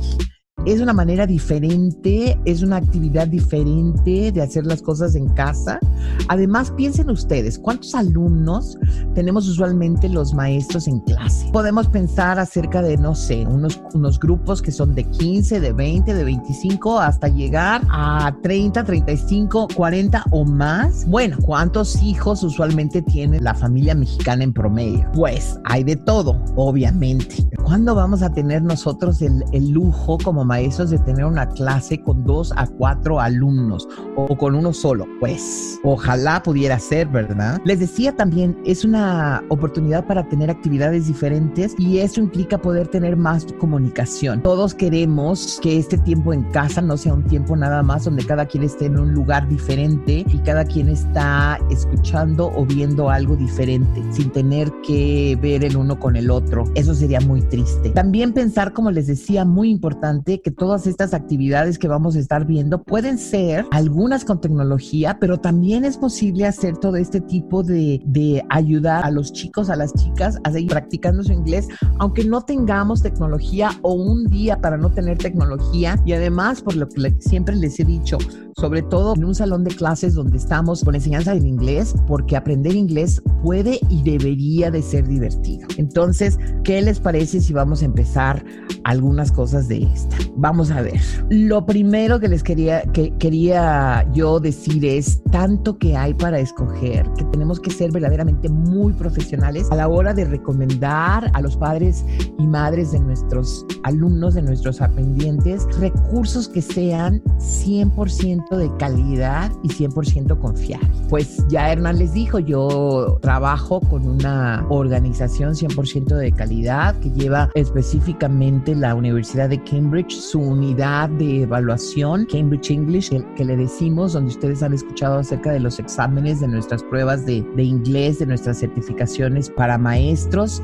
es una manera diferente, es una actividad diferente de hacer las cosas en casa. Además, piensen ustedes, ¿cuántos alumnos tenemos usualmente los maestros en clase? Podemos pensar acerca de, no sé, unos, unos grupos que son de 15, de 20, de 25, hasta llegar a 30, 35, 40 o más. Bueno, ¿cuántos hijos usualmente tiene la familia mexicana en promedio? Pues hay de todo, obviamente. ¿Cuándo vamos a tener nosotros el, el lujo como maestros? Maestros de tener una clase con dos a cuatro alumnos o con uno solo. Pues ojalá pudiera ser, ¿verdad? Les decía también, es una oportunidad para tener actividades diferentes y eso implica poder tener más comunicación. Todos queremos que este tiempo en casa no sea un tiempo nada más donde cada quien esté en un lugar diferente y cada quien está escuchando o viendo algo diferente sin tener que ver el uno con el otro. Eso sería muy triste. También pensar, como les decía, muy importante, que todas estas actividades que vamos a estar viendo pueden ser algunas con tecnología, pero también es posible hacer todo este tipo de, de ayudar a los chicos, a las chicas a seguir practicando su inglés, aunque no tengamos tecnología o un día para no tener tecnología. Y además, por lo que siempre les he dicho, sobre todo en un salón de clases donde estamos con enseñanza del inglés, porque aprender inglés puede y debería de ser divertido. Entonces, ¿qué les parece si vamos a empezar algunas cosas de esta? Vamos a ver. Lo primero que les quería, que quería yo decir es tanto que hay para escoger, que tenemos que ser verdaderamente muy profesionales a la hora de recomendar a los padres y madres de nuestros alumnos, de nuestros aprendientes, recursos que sean 100% de calidad y 100% confiable. Pues ya Hernán les dijo, yo trabajo con una organización 100% de calidad que lleva específicamente la Universidad de Cambridge, su unidad de evaluación, Cambridge English, que le decimos, donde ustedes han escuchado acerca de los exámenes, de nuestras pruebas de, de inglés, de nuestras certificaciones para maestros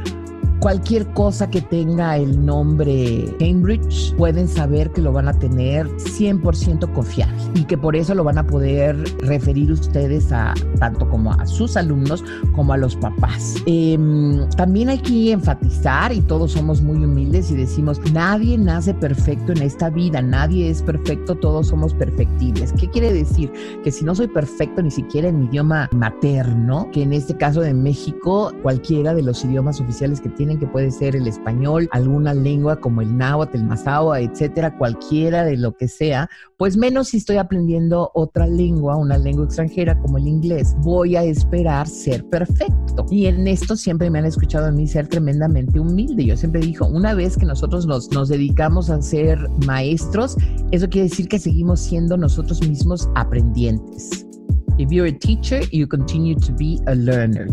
cualquier cosa que tenga el nombre Cambridge, pueden saber que lo van a tener 100% confiable y que por eso lo van a poder referir ustedes a tanto como a sus alumnos como a los papás. Em, también hay que enfatizar, y todos somos muy humildes y decimos, nadie nace perfecto en esta vida, nadie es perfecto, todos somos perfectibles. ¿Qué quiere decir? Que si no soy perfecto ni siquiera en mi idioma materno, que en este caso de México, cualquiera de los idiomas oficiales que tiene que puede ser el español, alguna lengua como el náhuatl, el mazahua, etcétera, cualquiera de lo que sea, pues menos si estoy aprendiendo otra lengua, una lengua extranjera como el inglés, voy a esperar ser perfecto. Y en esto siempre me han escuchado a mí ser tremendamente humilde. Yo siempre digo, una vez que nosotros nos, nos dedicamos a ser maestros, eso quiere decir que seguimos siendo nosotros mismos aprendientes. If you're a teacher, you continue to be a learner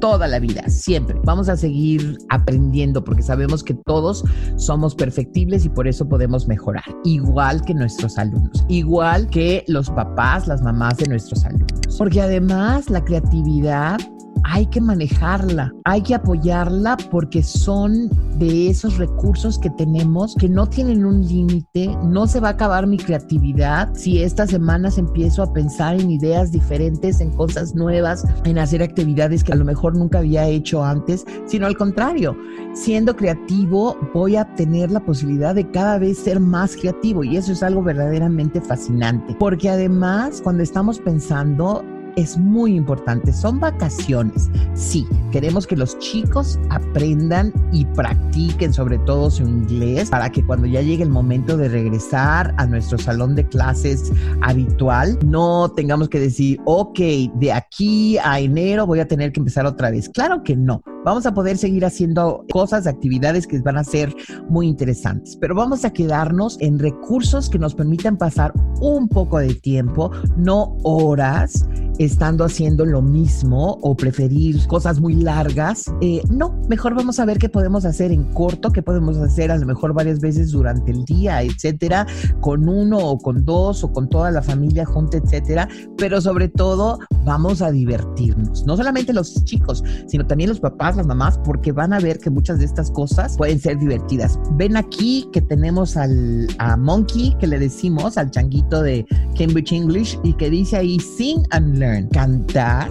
toda la vida, siempre. Vamos a seguir aprendiendo porque sabemos que todos somos perfectibles y por eso podemos mejorar, igual que nuestros alumnos, igual que los papás, las mamás de nuestros alumnos. Porque además la creatividad hay que manejarla, hay que apoyarla porque son de esos recursos que tenemos que no tienen un límite, no se va a acabar mi creatividad si estas semanas empiezo a pensar en ideas diferentes, en cosas nuevas, en hacer actividades que a lo mejor nunca había hecho antes, sino al contrario, siendo creativo voy a tener la posibilidad de cada vez ser más creativo y eso es algo verdaderamente fascinante, porque además cuando estamos pensando es muy importante. Son vacaciones. Sí, queremos que los chicos aprendan y practiquen sobre todo su inglés para que cuando ya llegue el momento de regresar a nuestro salón de clases habitual, no tengamos que decir, ok, de aquí a enero voy a tener que empezar otra vez. Claro que no. Vamos a poder seguir haciendo cosas, actividades que van a ser muy interesantes, pero vamos a quedarnos en recursos que nos permitan pasar un poco de tiempo, no horas, estando haciendo lo mismo o preferir cosas muy largas. Eh, no, mejor vamos a ver qué podemos hacer en corto, qué podemos hacer a lo mejor varias veces durante el día, etcétera, con uno o con dos o con toda la familia junta, etcétera. Pero sobre todo, vamos a divertirnos. No solamente los chicos, sino también los papás las mamás porque van a ver que muchas de estas cosas pueden ser divertidas. Ven aquí que tenemos al a Monkey que le decimos al changuito de Cambridge English y que dice ahí sing and learn, cantar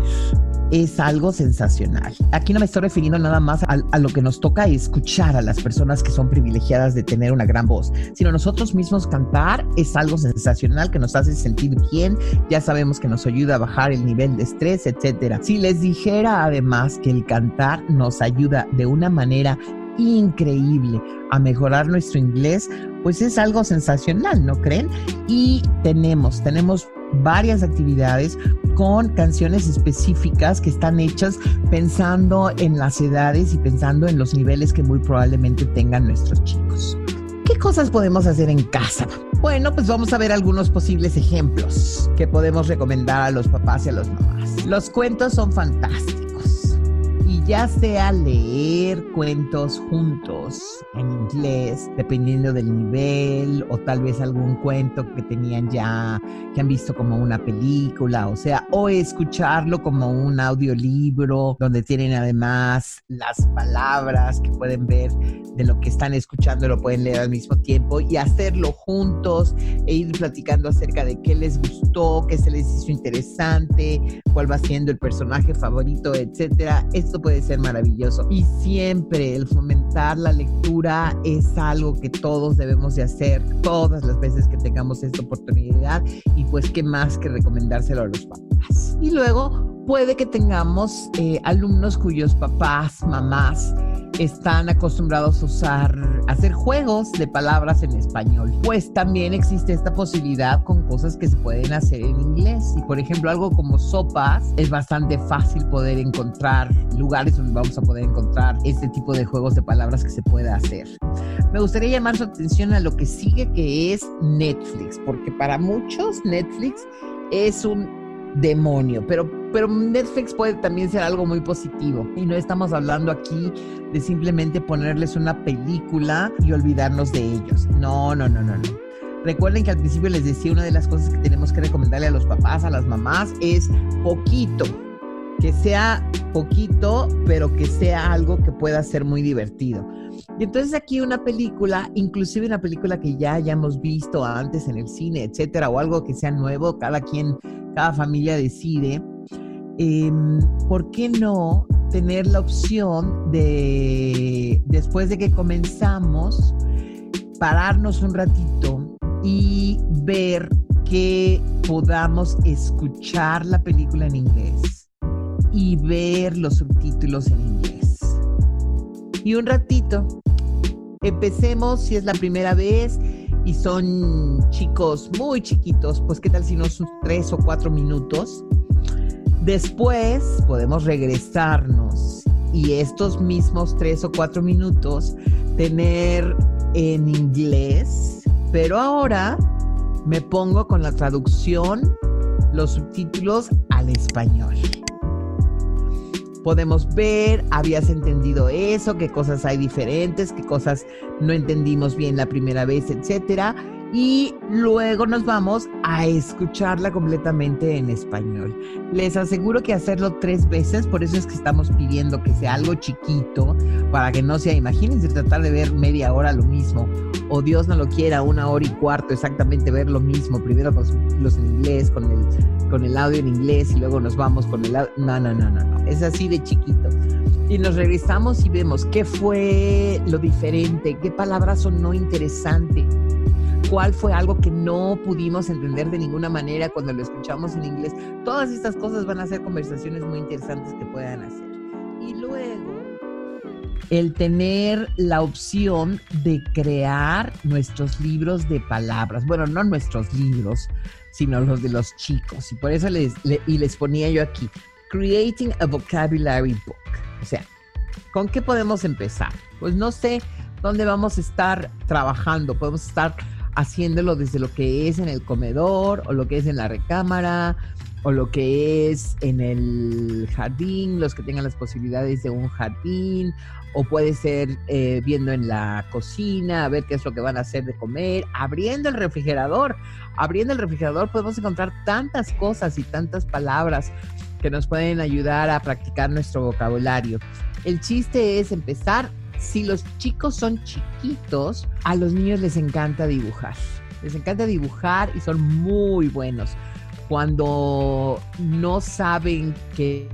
es algo sensacional. Aquí no me estoy refiriendo nada más a, lo que nos toca escuchar a las personas que son privilegiadas de tener una gran voz, sino nosotros mismos cantar es algo sensacional que nos hace sentir bien. Ya sabemos que nos ayuda a bajar el nivel de estrés, etcétera. Si les dijera además que el cantar nos ayuda de una manera increíble a mejorar nuestro inglés, pues es algo sensacional, ¿no creen? Y tenemos, tenemos varias actividades con canciones específicas que están hechas pensando en las edades y pensando en los niveles que muy probablemente tengan nuestros chicos. ¿Qué cosas podemos hacer en casa? Bueno, pues vamos a ver algunos posibles ejemplos que podemos recomendar a los papás y a las mamás. Los cuentos son fantásticos ya sea leer cuentos juntos en inglés, dependiendo del nivel, o tal vez algún cuento que tenían ya, que han visto como una película, o sea, o escucharlo como un audiolibro, donde tienen además las palabras que pueden ver de lo que están escuchando, lo pueden leer al mismo tiempo y hacerlo juntos e ir platicando acerca de qué les gustó, qué se les hizo interesante, cuál va siendo el personaje favorito, etcétera. Esto puede ser maravilloso. Y siempre el fomentar la lectura es algo que todos debemos de hacer todas las veces que tengamos esta oportunidad y pues qué más que recomendárselo a los papás. Y luego puede que tengamos eh, alumnos cuyos papás, mamás, están acostumbrados a usar, hacer juegos de palabras en español. Pues también existe esta posibilidad con cosas que se pueden hacer en inglés. Y por ejemplo, algo como sopas, es bastante fácil poder encontrar lugares donde vamos a poder encontrar este tipo de juegos de palabras que se puede hacer. Me gustaría llamar su atención a lo que sigue, que es Netflix, porque para muchos Netflix es un demonio, pero pero Netflix puede también ser algo muy positivo. Y no estamos hablando aquí de simplemente ponerles una película y olvidarnos de ellos. No, no, no, no, no. Recuerden que al principio les decía una de las cosas que tenemos que recomendarle a los papás, a las mamás, es poquito. Que sea poquito, pero que sea algo que pueda ser muy divertido. Y entonces aquí una película, inclusive una película que ya hayamos visto antes en el cine, etcétera, o algo que sea nuevo, cada quien, cada familia decide Em, ¿por qué no tener la opción de, después de que comenzamos, pararnos un ratito y ver que podamos escuchar la película en inglés y ver los subtítulos en inglés? Y un ratito, empecemos si es la primera vez y son chicos muy chiquitos, pues qué tal si no son tres o cuatro minutos Después podemos regresarnos y estos mismos tres o cuatro minutos tener en inglés, pero ahora me pongo con la traducción, los subtítulos al español. Podemos ver, habías entendido eso, qué cosas hay diferentes, qué cosas no entendimos bien la primera vez, etcétera y luego nos vamos a escucharla completamente en español. Les aseguro que hacerlo tres veces, por eso es que estamos pidiendo que sea algo chiquito, para que no sea, imagínense tratar de ver media hora lo mismo, o Dios no lo quiera, una hora y cuarto exactamente ver lo mismo, primero los, los en inglés, con el, con el audio en inglés y luego nos vamos con el audio. No, no, no, no, no, es así de chiquito. Y nos regresamos y vemos qué fue lo diferente, qué palabras son no interesante cuál fue algo que no pudimos entender de ninguna manera cuando lo escuchamos en inglés. Todas estas cosas van a ser conversaciones muy interesantes que puedan hacer. Y luego, el tener la opción de crear nuestros libros de palabras. Bueno, no nuestros libros, sino los de los chicos. Y por eso les, y les ponía yo aquí, Creating a Vocabulary Book. O sea, ¿con qué podemos empezar? Pues no sé dónde vamos a estar trabajando. Podemos estar haciéndolo desde lo que es en el comedor o lo que es en la recámara o lo que es en el jardín, los que tengan las posibilidades de un jardín, o puede ser eh, viendo en la cocina, a ver qué es lo que van a hacer de comer, abriendo el refrigerador. Abriendo el refrigerador podemos encontrar tantas cosas y tantas palabras que nos pueden ayudar a practicar nuestro vocabulario. El chiste es empezar si los chicos son chiquitos, a los niños les encanta dibujar. Les encanta dibujar y son muy buenos. Cuando no saben que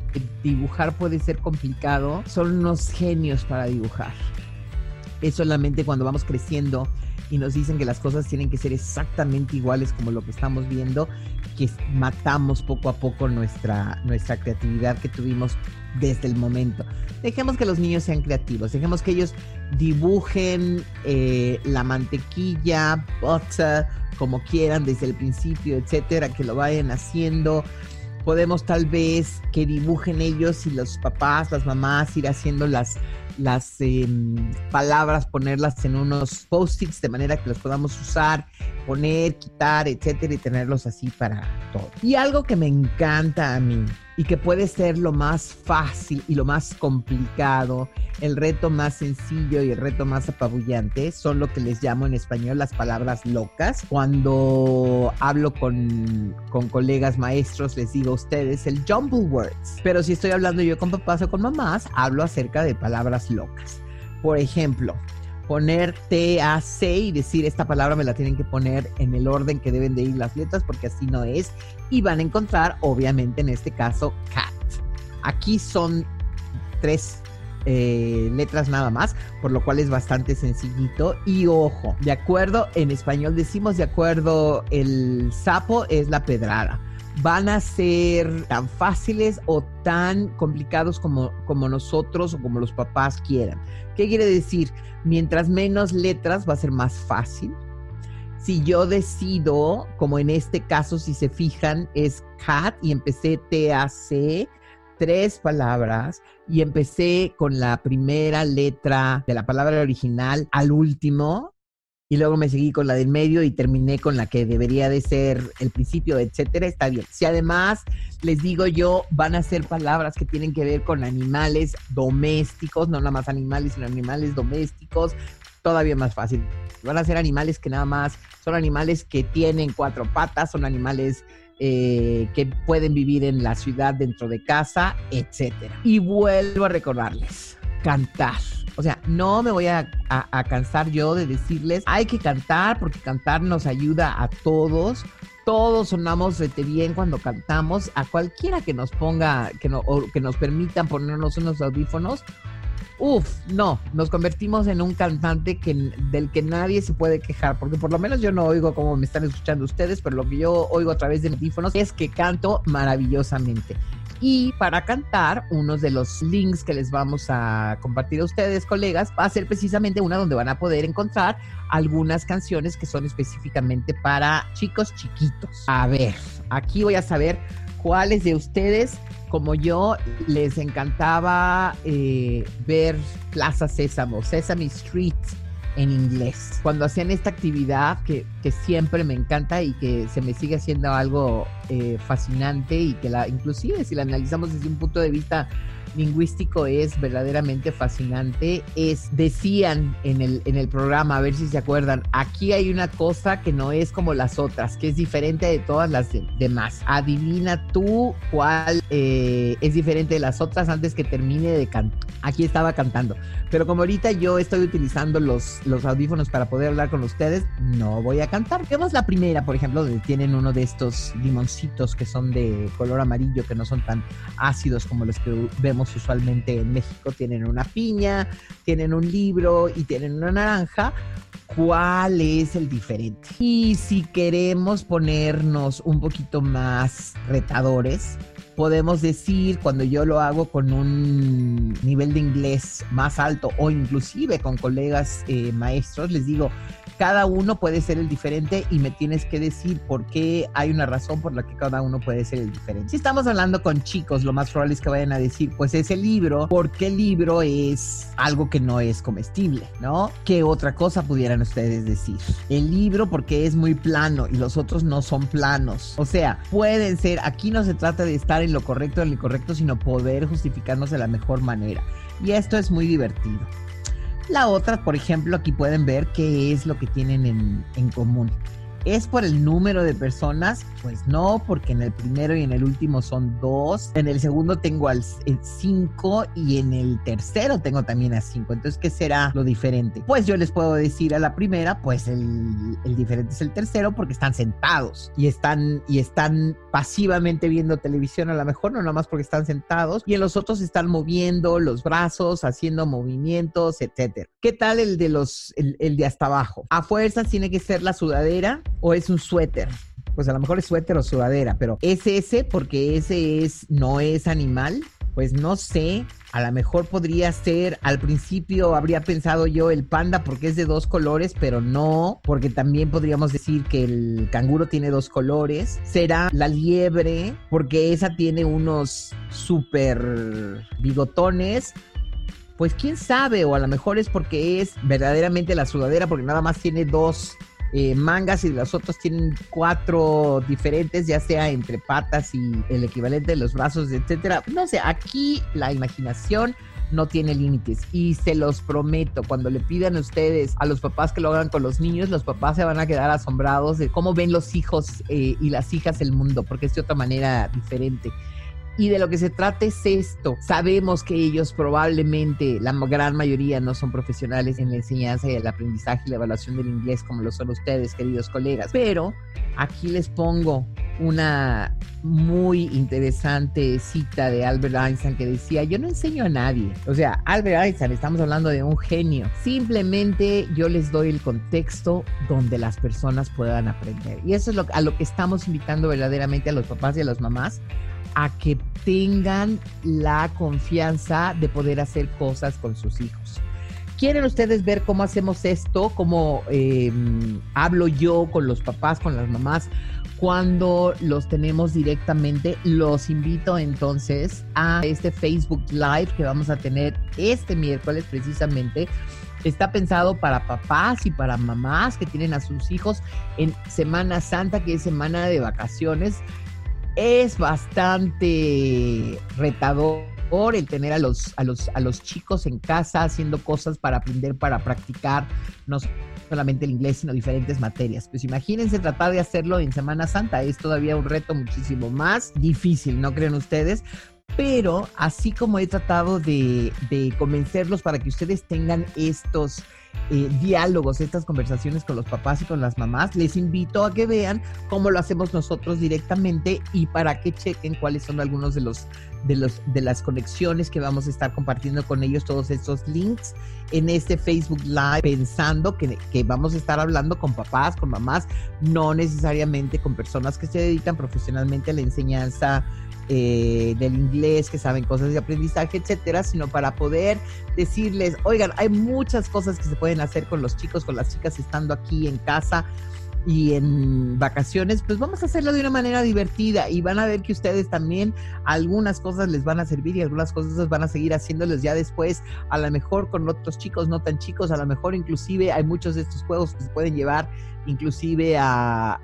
dibujar puede ser complicado, son unos genios para dibujar. Es solamente cuando vamos creciendo y nos dicen que las cosas tienen que ser exactamente iguales como lo que estamos viendo, que matamos poco a poco nuestra, nuestra creatividad que tuvimos desde el momento. Dejemos que los niños sean creativos, dejemos que ellos dibujen eh, la mantequilla, butter, como quieran desde el principio, etcétera, que lo vayan haciendo. Podemos tal vez que dibujen ellos y los papás, las mamás, ir haciendo las, las em, palabras, ponerlas en unos post-its de manera que los podamos usar, poner, quitar, etcétera, y tenerlos así para todo. Y algo que me encanta a mí y que puede ser lo más fácil y lo más complicado, el reto más sencillo y el reto más apabullante, son lo que les llamo en español las palabras locas. Cuando hablo con, con colegas maestros, les digo a ustedes el jumble words. Pero si estoy hablando yo con papás o con mamás, hablo acerca de palabras locas. Por ejemplo, poner TAC y decir esta palabra me la tienen que poner en el orden que deben de ir las letras porque así no es. Y van a encontrar, obviamente, en este caso, cat. Aquí son tres eh, letras nada más, por lo cual es bastante sencillito. Y ojo, de acuerdo, en español decimos de acuerdo, el sapo es la pedrada van a ser tan fáciles o tan complicados como, como nosotros o como los papás quieran. ¿Qué quiere decir? Mientras menos letras va a ser más fácil. Si yo decido, como en este caso, si se fijan, es cat y empecé TAC, tres palabras y empecé con la primera letra de la palabra original al último, y luego me seguí con la del medio y terminé con la que debería de ser el principio, etcétera, está bien. Si además les digo yo, van a ser palabras que tienen que ver con animales domésticos, no nada más animales, sino animales domésticos, todavía más fácil. Van a ser animales que nada más son animales que tienen cuatro patas, son animales eh, que pueden vivir en la ciudad dentro de casa, etcétera. Y vuelvo a recordarles, cantar o sea, no me voy a, cansar yo de decirles, hay que cantar porque cantar nos ayuda a todos. Todos sonamos bien cuando cantamos. A cualquiera que nos ponga, que, no, que nos permitan ponernos unos audífonos, Uf, no, nos convertimos en un cantante del que nadie se puede quejar, porque por lo menos yo no oigo como me están escuchando ustedes, pero lo que yo oigo a través de audífonos es que canto maravillosamente. Y para cantar, uno de los links que les vamos a compartir a ustedes, colegas, va a ser precisamente una donde van a poder encontrar algunas canciones que son específicamente para chicos chiquitos. A ver, aquí voy a saber cuáles de ustedes, como yo, les encantaba eh, ver Plaza Sésamo, Sesame Street en inglés. Cuando hacían esta actividad que, que, siempre me encanta y que se me sigue haciendo algo eh, fascinante y que la, inclusive si la analizamos desde un punto de vista lingüístico es verdaderamente fascinante. Es, decían en el, en el programa, a ver si se acuerdan, aquí hay una cosa que no es como las otras, que es diferente de todas las demás. Adivina tú cuál eh, es diferente de las otras antes que termine de cantar. Aquí estaba cantando. Pero como ahorita yo estoy utilizando los, los audífonos para poder hablar con ustedes, no voy a cantar. Vemos la primera, por ejemplo, donde tienen uno de estos limoncitos que son de color amarillo, que no son tan ácidos como los que vemos usualmente en México, tienen una piña, tienen un libro y tienen una naranja. ¿Cuál es el diferente? Y si queremos ponernos un poquito más retadores, podemos decir cuando yo lo hago con un nivel de inglés más alto o inclusive con colegas eh, maestros, les digo, cada uno puede ser el diferente y me tienes que decir por qué hay una razón por la que cada uno puede ser el diferente. Si estamos hablando con chicos, lo más probable es que vayan a decir, pues ese libro, ¿por qué el libro es algo que no es comestible? ¿No? ¿Qué otra cosa pudieran ustedes decir? El libro porque es muy plano y los otros no son planos. O sea, pueden ser, aquí no se trata de estar en lo correcto o en lo incorrecto, sino poder justificarnos de la mejor manera. Y esto es muy divertido. La otra, por ejemplo, aquí pueden ver qué es lo que tienen en, en común. ¿Es por el número de personas? Pues no, porque en el primero y en el último son dos. En el segundo tengo al cinco y en el tercero tengo también a cinco. Entonces, ¿qué será lo diferente? Pues yo les puedo decir a la primera, pues el, diferente es el tercero porque están sentados y están, y están pasivamente viendo televisión a lo mejor, no nada más porque están sentados. Y en los otros están moviendo los brazos, haciendo movimientos, etcétera. ¿Qué tal el de los, el, de hasta abajo? A fuerzas tiene que ser la sudadera o es un suéter. Pues a lo mejor es suéter o sudadera, pero es ese porque ese es, no es animal. Pues no sé, a lo mejor podría ser, al principio habría pensado yo el panda porque es de dos colores, pero no, porque también podríamos decir que el canguro tiene dos colores. Será la liebre, porque esa tiene unos súper bigotones. Pues quién sabe, o a lo mejor es porque es verdaderamente la sudadera, porque nada más tiene dos eh, mangas y los otros tienen cuatro diferentes, ya sea entre patas y el equivalente de los brazos, etcétera. No sé, aquí la imaginación no tiene límites y se los prometo, cuando le pidan a ustedes a los papás que lo hagan con los niños, los papás se van a quedar asombrados de cómo ven los hijos eh, y las hijas el mundo, porque es de otra manera diferente. Y de lo que se trata es esto. Sabemos que ellos probablemente, la gran mayoría, no son profesionales en la enseñanza y el aprendizaje y la evaluación del inglés como lo son ustedes, queridos colegas. Pero aquí les pongo una muy interesante cita de Albert Einstein que decía, yo no enseño a nadie. O sea, Albert Einstein, estamos hablando de un genio. Simplemente yo les doy el contexto donde las personas puedan aprender. Y eso es lo, a lo que estamos invitando verdaderamente a los papás y a las mamás a que tengan la confianza de poder hacer cosas con sus hijos. ¿Quieren ustedes ver cómo hacemos esto? ¿Cómo em, hablo yo con los papás, con las mamás? Cuando los tenemos directamente, los invito entonces a este Facebook Live que vamos a tener este miércoles precisamente. Está pensado para papás y para mamás que tienen a sus hijos en Semana Santa, que es semana de vacaciones es bastante retador el tener a los, a los, a los chicos en casa haciendo cosas para aprender, para practicar, no solamente el inglés, sino diferentes materias. Pues imagínense tratar de hacerlo en Semana Santa, es todavía un reto muchísimo más difícil, ¿no creen ustedes? Pero así como he tratado de, de convencerlos para que ustedes tengan estos eh, diálogos, estas conversaciones con los papás y con las mamás, les invito a que vean cómo lo hacemos nosotros directamente y para que chequen cuáles son algunos de los de los de las conexiones que vamos a estar compartiendo con ellos, todos estos links en este Facebook Live, pensando que, que vamos a estar hablando con papás, con mamás, no necesariamente con personas que se dedican profesionalmente a la enseñanza eh, del inglés, que saben cosas de aprendizaje, etcétera, sino para poder decirles, oigan, hay muchas cosas que se pueden hacer con los chicos, con las chicas estando aquí en casa y en vacaciones, pues vamos a hacerlo de una manera divertida y van a ver que ustedes también algunas cosas les van a servir y algunas cosas van a seguir haciéndoles ya después, a lo mejor con otros chicos no tan chicos, a lo mejor inclusive hay muchos de estos juegos que se pueden llevar inclusive a,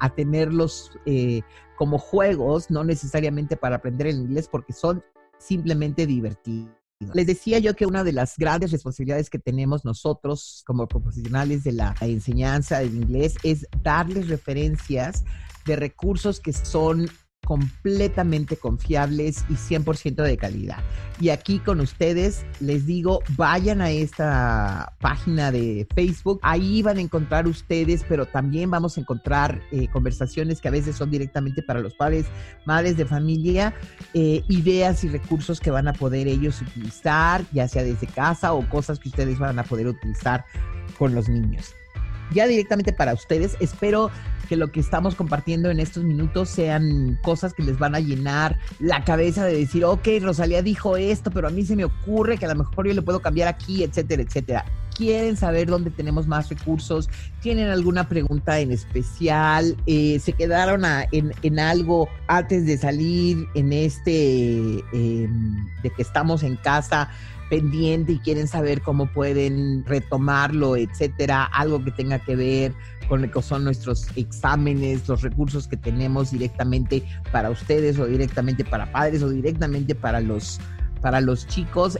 a, tenerlos eh, como juegos, no necesariamente para aprender el inglés, porque son simplemente divertidos. Les decía yo que una de las grandes responsabilidades que tenemos nosotros como profesionales de la enseñanza del inglés es darles referencias de recursos que son completamente confiables y 100% de calidad. Y aquí con ustedes les digo, vayan a esta página de Facebook, ahí van a encontrar ustedes, pero también vamos a encontrar eh, conversaciones que a veces son directamente para los padres, madres de familia, eh, ideas y recursos que van a poder ellos utilizar, ya sea desde casa o cosas que ustedes van a poder utilizar con los niños ya directamente para ustedes. Espero que lo que estamos compartiendo en estos minutos sean cosas que les van a llenar la cabeza de decir, ok, Rosalía dijo esto, pero a mí se me ocurre que a lo mejor yo le puedo cambiar aquí, etcétera, etcétera. Quieren saber dónde tenemos más recursos, tienen alguna pregunta en especial, eh, se quedaron en, algo antes de salir en este, em, de que estamos en casa pendiente y quieren saber cómo pueden retomarlo, etcétera, algo que tenga que ver con lo que son nuestros exámenes, los recursos que tenemos directamente para ustedes o directamente para padres o directamente para los para los chicos,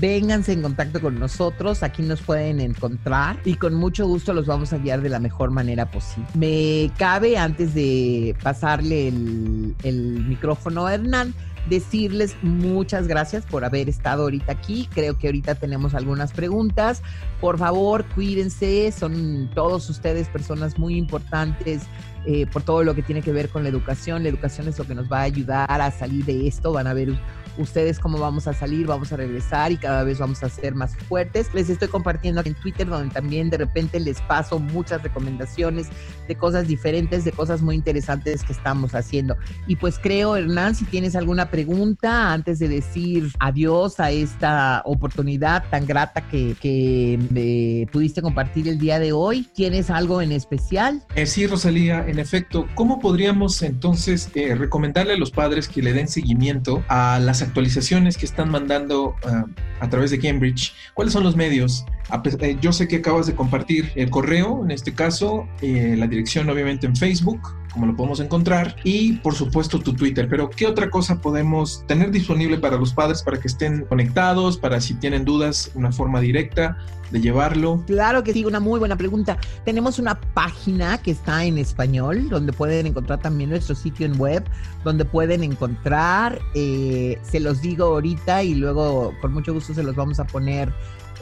vénganse en contacto con nosotros, aquí nos pueden encontrar y con mucho gusto los vamos a guiar de la mejor manera posible. Me cabe, antes de pasarle el, el micrófono a Hernán, decirles muchas gracias por haber estado ahorita aquí. Creo que ahorita tenemos algunas preguntas. Por favor, cuídense. Son todos ustedes personas muy importantes eh, por todo lo que tiene que ver con la educación. La educación es lo que nos va a ayudar a salir de esto. Van a ver ustedes cómo vamos a salir, vamos a regresar y cada vez vamos a ser más fuertes. Les estoy compartiendo en Twitter donde también de repente les paso muchas recomendaciones de cosas diferentes, de cosas muy interesantes que estamos haciendo. Y pues creo, Hernán, si tienes alguna pregunta antes de decir adiós a esta oportunidad tan grata que, que me pudiste compartir el día de hoy, ¿tienes algo en especial? Eh, sí, Rosalía, en efecto, ¿cómo podríamos entonces eh, recomendarle a los padres que le den seguimiento a las actualizaciones que están mandando ah, a través de Cambridge, cuáles son los medios Eh, yo sé que acabas de compartir el correo, en este caso, eh, la dirección obviamente en Facebook, como lo podemos encontrar, y por supuesto tu Twitter. Pero ¿qué otra cosa podemos tener disponible para los padres para que estén conectados, para si tienen dudas, una forma directa de llevarlo? Claro que sí, una muy buena pregunta. Tenemos una página que está en español, donde pueden encontrar también nuestro sitio en web, donde pueden encontrar, eh, se los digo ahorita y luego con mucho gusto se los vamos a poner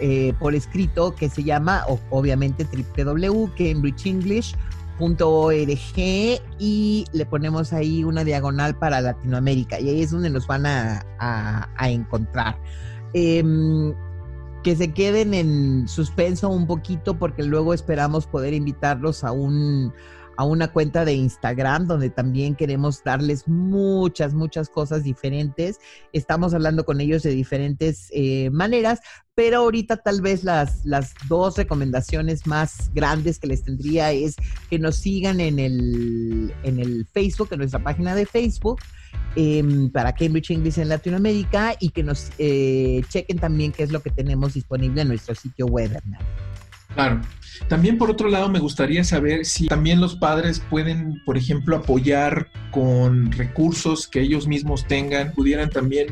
eh, por escrito que se llama, obviamente, www.cambridgeenglish.org y le ponemos ahí una diagonal para Latinoamérica y ahí es donde nos van a, encontrar. Em, que se queden en suspenso un poquito porque luego esperamos poder invitarlos a un a una cuenta de Instagram donde también queremos darles muchas, muchas cosas diferentes. Estamos hablando con ellos de diferentes eh, maneras, pero ahorita tal vez las, las dos recomendaciones más grandes que les tendría es que nos sigan en el, en el Facebook, en nuestra página de Facebook. Em, para Cambridge English en Latinoamérica y que nos eh, chequen también qué es lo que tenemos disponible en nuestro sitio web, Claro. También por otro lado me gustaría saber si también los padres pueden, por ejemplo, apoyar con recursos que ellos mismos tengan, pudieran también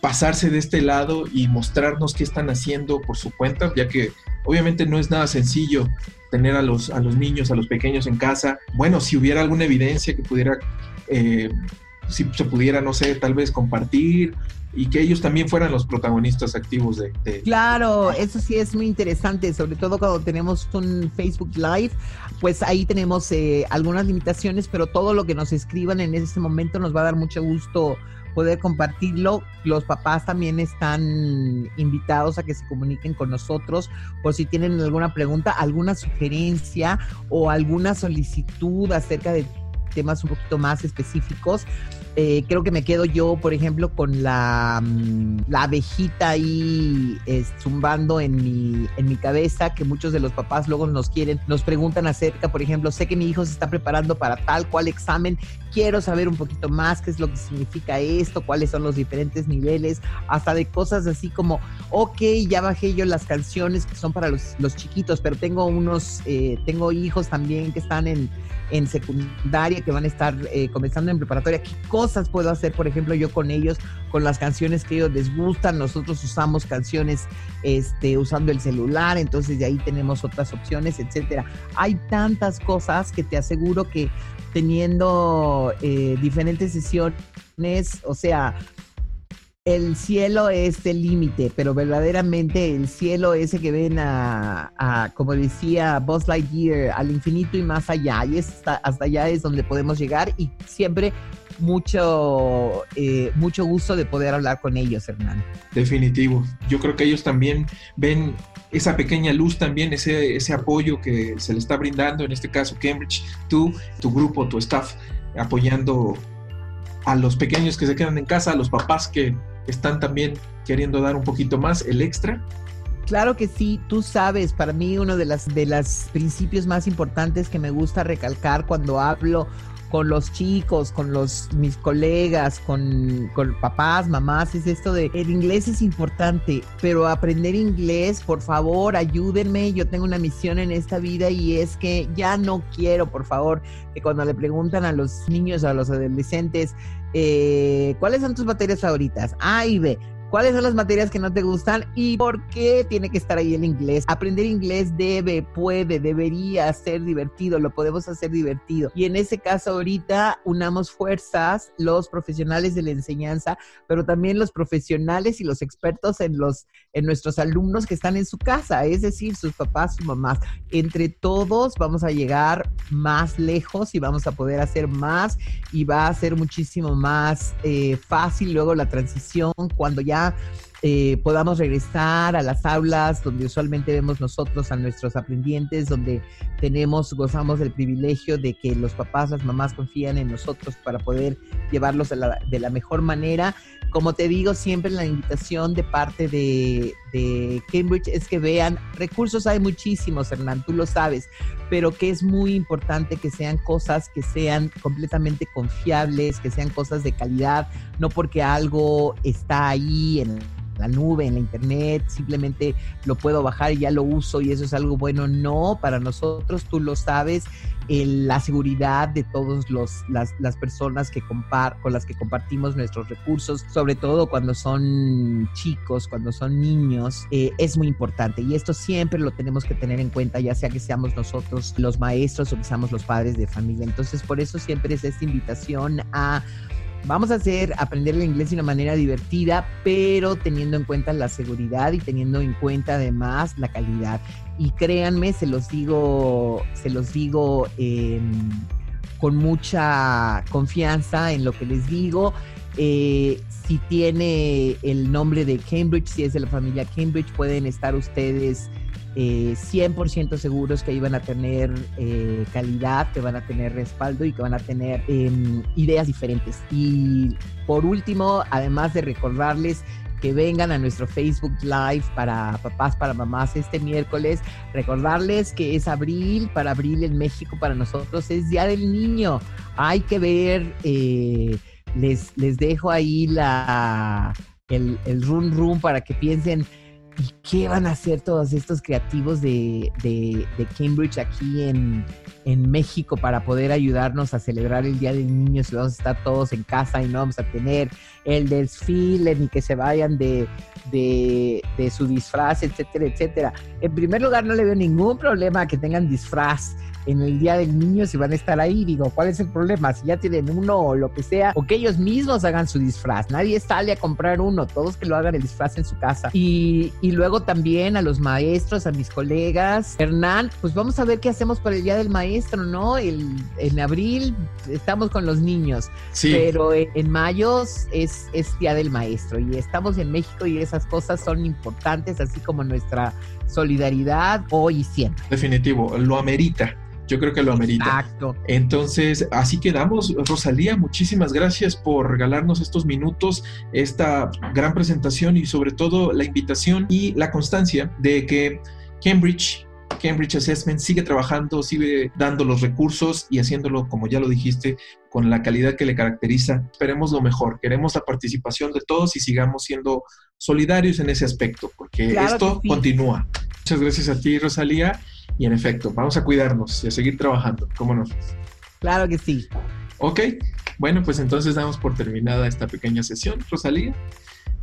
pasarse de este lado y mostrarnos qué están haciendo por su cuenta, ya que obviamente no es nada sencillo tener a los, a los niños, a los pequeños en casa. Bueno, si hubiera alguna evidencia que pudiera, eh, si se pudiera, no sé, tal vez compartir y que ellos también fueran los protagonistas activos de, Claro, eso sí es muy interesante, sobre todo cuando tenemos un Facebook Live, pues ahí tenemos eh, algunas limitaciones, pero todo lo que nos escriban en ese momento nos va a dar mucho gusto poder compartirlo. Los papás también están invitados a que se comuniquen con nosotros por si tienen alguna pregunta, alguna sugerencia o alguna solicitud acerca de temas un poquito más específicos. Eh, creo que me quedo yo, por ejemplo, con la, mm, la abejita ahí zumbando en mi, en mi cabeza, que muchos de los papás luego nos quieren, nos preguntan acerca, por ejemplo, sé que mi hijo se está preparando para tal cual examen, quiero saber un poquito más qué es lo que significa esto, cuáles son los diferentes niveles, hasta de cosas así como, ok, ya bajé yo las canciones que son para los, los chiquitos, pero tengo unos, eh, tengo hijos también que están en, en secundaria, que van a estar eh, comenzando en preparatoria, ¿qué cosas puedo hacer, por ejemplo, yo con ellos, con las canciones que ellos les gustan? Nosotros usamos canciones este, usando el celular, entonces de ahí tenemos otras opciones, etcétera. Hay tantas cosas que te aseguro que teniendo eh, diferentes sesiones, o sea, el cielo es el límite, pero verdaderamente el cielo ese que ven a, como decía Buzz Lightyear, al infinito y más allá. Y hasta, allá es donde podemos llegar y siempre mucho, eh, mucho gusto de poder hablar con ellos, Hernán. Definitivo. Yo creo que ellos también ven esa pequeña luz también, ese, ese apoyo que se le está brindando, en este caso Cambridge, tú, tu grupo, tu staff, apoyando a los pequeños que se quedan en casa, a los papás que están también queriendo dar un poquito más, el extra. Claro que sí, tú sabes, para mí uno de las de los principios más importantes que me gusta recalcar cuando hablo con los chicos, con los mis colegas, con, con, papás, mamás, es esto de el inglés es importante, pero aprender inglés, por favor, ayúdenme. Yo tengo una misión en esta vida y es que ya no quiero, por favor, que cuando le preguntan a los niños, a los adolescentes, eh, ¿cuáles son tus materias favoritas? A y B cuáles son las materias que no te gustan y por qué tiene que estar ahí el inglés. Aprender inglés debe, puede, debería ser divertido, lo podemos hacer divertido. Y en ese caso ahorita unamos fuerzas los profesionales de la enseñanza, pero también los profesionales y los expertos en los en nuestros alumnos que están en su casa, es decir, sus papás, sus mamás. Entre todos vamos a llegar más lejos y vamos a poder hacer más y va a ser muchísimo más eh, fácil luego la transición cuando ya eh, podamos regresar a las aulas donde usualmente vemos nosotros a nuestros aprendientes, donde tenemos, gozamos del privilegio de que los papás, las mamás confían en nosotros para poder llevarlos de la, mejor manera. Como te digo, siempre la invitación de parte de, Cambridge es que vean, recursos hay muchísimos, Hernán, tú lo sabes, pero que es muy importante que sean cosas que sean completamente confiables, que sean cosas de calidad, no porque algo está ahí en la nube, en la internet, simplemente lo puedo bajar y ya lo uso y eso es algo bueno. No, para nosotros, tú lo sabes, la seguridad de todas las, las, personas que compar, con las que compartimos nuestros recursos, sobre todo cuando son chicos, cuando son niños, eh, es muy importante. Y esto siempre lo tenemos que tener en cuenta, ya sea que seamos nosotros los maestros o que seamos los padres de familia. Entonces, por eso siempre es esta invitación a Vamos a hacer aprender el inglés de una manera divertida, pero teniendo en cuenta la seguridad y teniendo en cuenta además la calidad. Y créanme, se los digo, se los digo em, con mucha confianza en lo que les digo. Eh, si tiene el nombre de Cambridge, si es de la familia Cambridge, pueden estar ustedes 100% eh, seguros que iban a tener eh, calidad, que van a tener respaldo y que van a tener em, ideas diferentes. Y por último, además de recordarles que vengan a nuestro Facebook Live para papás, para mamás este miércoles. Recordarles que es abril, para abril en México para nosotros es Día del Niño. Hay que ver, eh, les, les dejo ahí la, el, el run run para que piensen ¿Y qué van a hacer todos estos creativos de, Cambridge aquí en, México para poder ayudarnos a celebrar el Día del Niño? Si vamos a estar todos en casa y no vamos a tener el desfile ni que se vayan de, de, su disfraz, etcétera, etcétera. En primer lugar, no le veo ningún problema que tengan disfraz en el Día del Niño si van a estar ahí. Digo, ¿cuál es el problema? Si ya tienen uno o lo que sea, o que ellos mismos hagan su disfraz. Nadie sale a comprar uno, todos que lo hagan el disfraz en su casa. Y, y luego también a los maestros, a mis colegas. Hernán, pues vamos a ver qué hacemos para el Día del Maestro, ¿no? El, en abril estamos con los niños, sí. pero en, mayo es, es Día del Maestro y estamos en México y esas cosas son importantes, así como nuestra solidaridad hoy y siempre. Definitivo, lo amerita yo creo que lo amerita. Exacto. Entonces, así quedamos. Rosalía, muchísimas gracias por regalarnos estos minutos, esta gran presentación y sobre todo la invitación y la constancia de que Cambridge Cambridge Assessment sigue trabajando, sigue dando los recursos y haciéndolo, como ya lo dijiste, con la calidad que le caracteriza. Esperemos lo mejor, queremos la participación de todos y sigamos siendo solidarios en ese aspecto, porque esto continúa. Muchas gracias a ti, Rosalía. Y en efecto, vamos a cuidarnos y a seguir trabajando, ¿cómo no? Claro que sí. Ok, bueno, pues entonces damos por terminada esta pequeña sesión, Rosalía.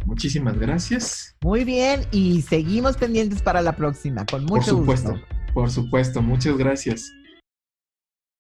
Muchísimas gracias. Muy bien, y seguimos pendientes para la próxima, con mucho Por supuesto, por supuesto, muchas gracias.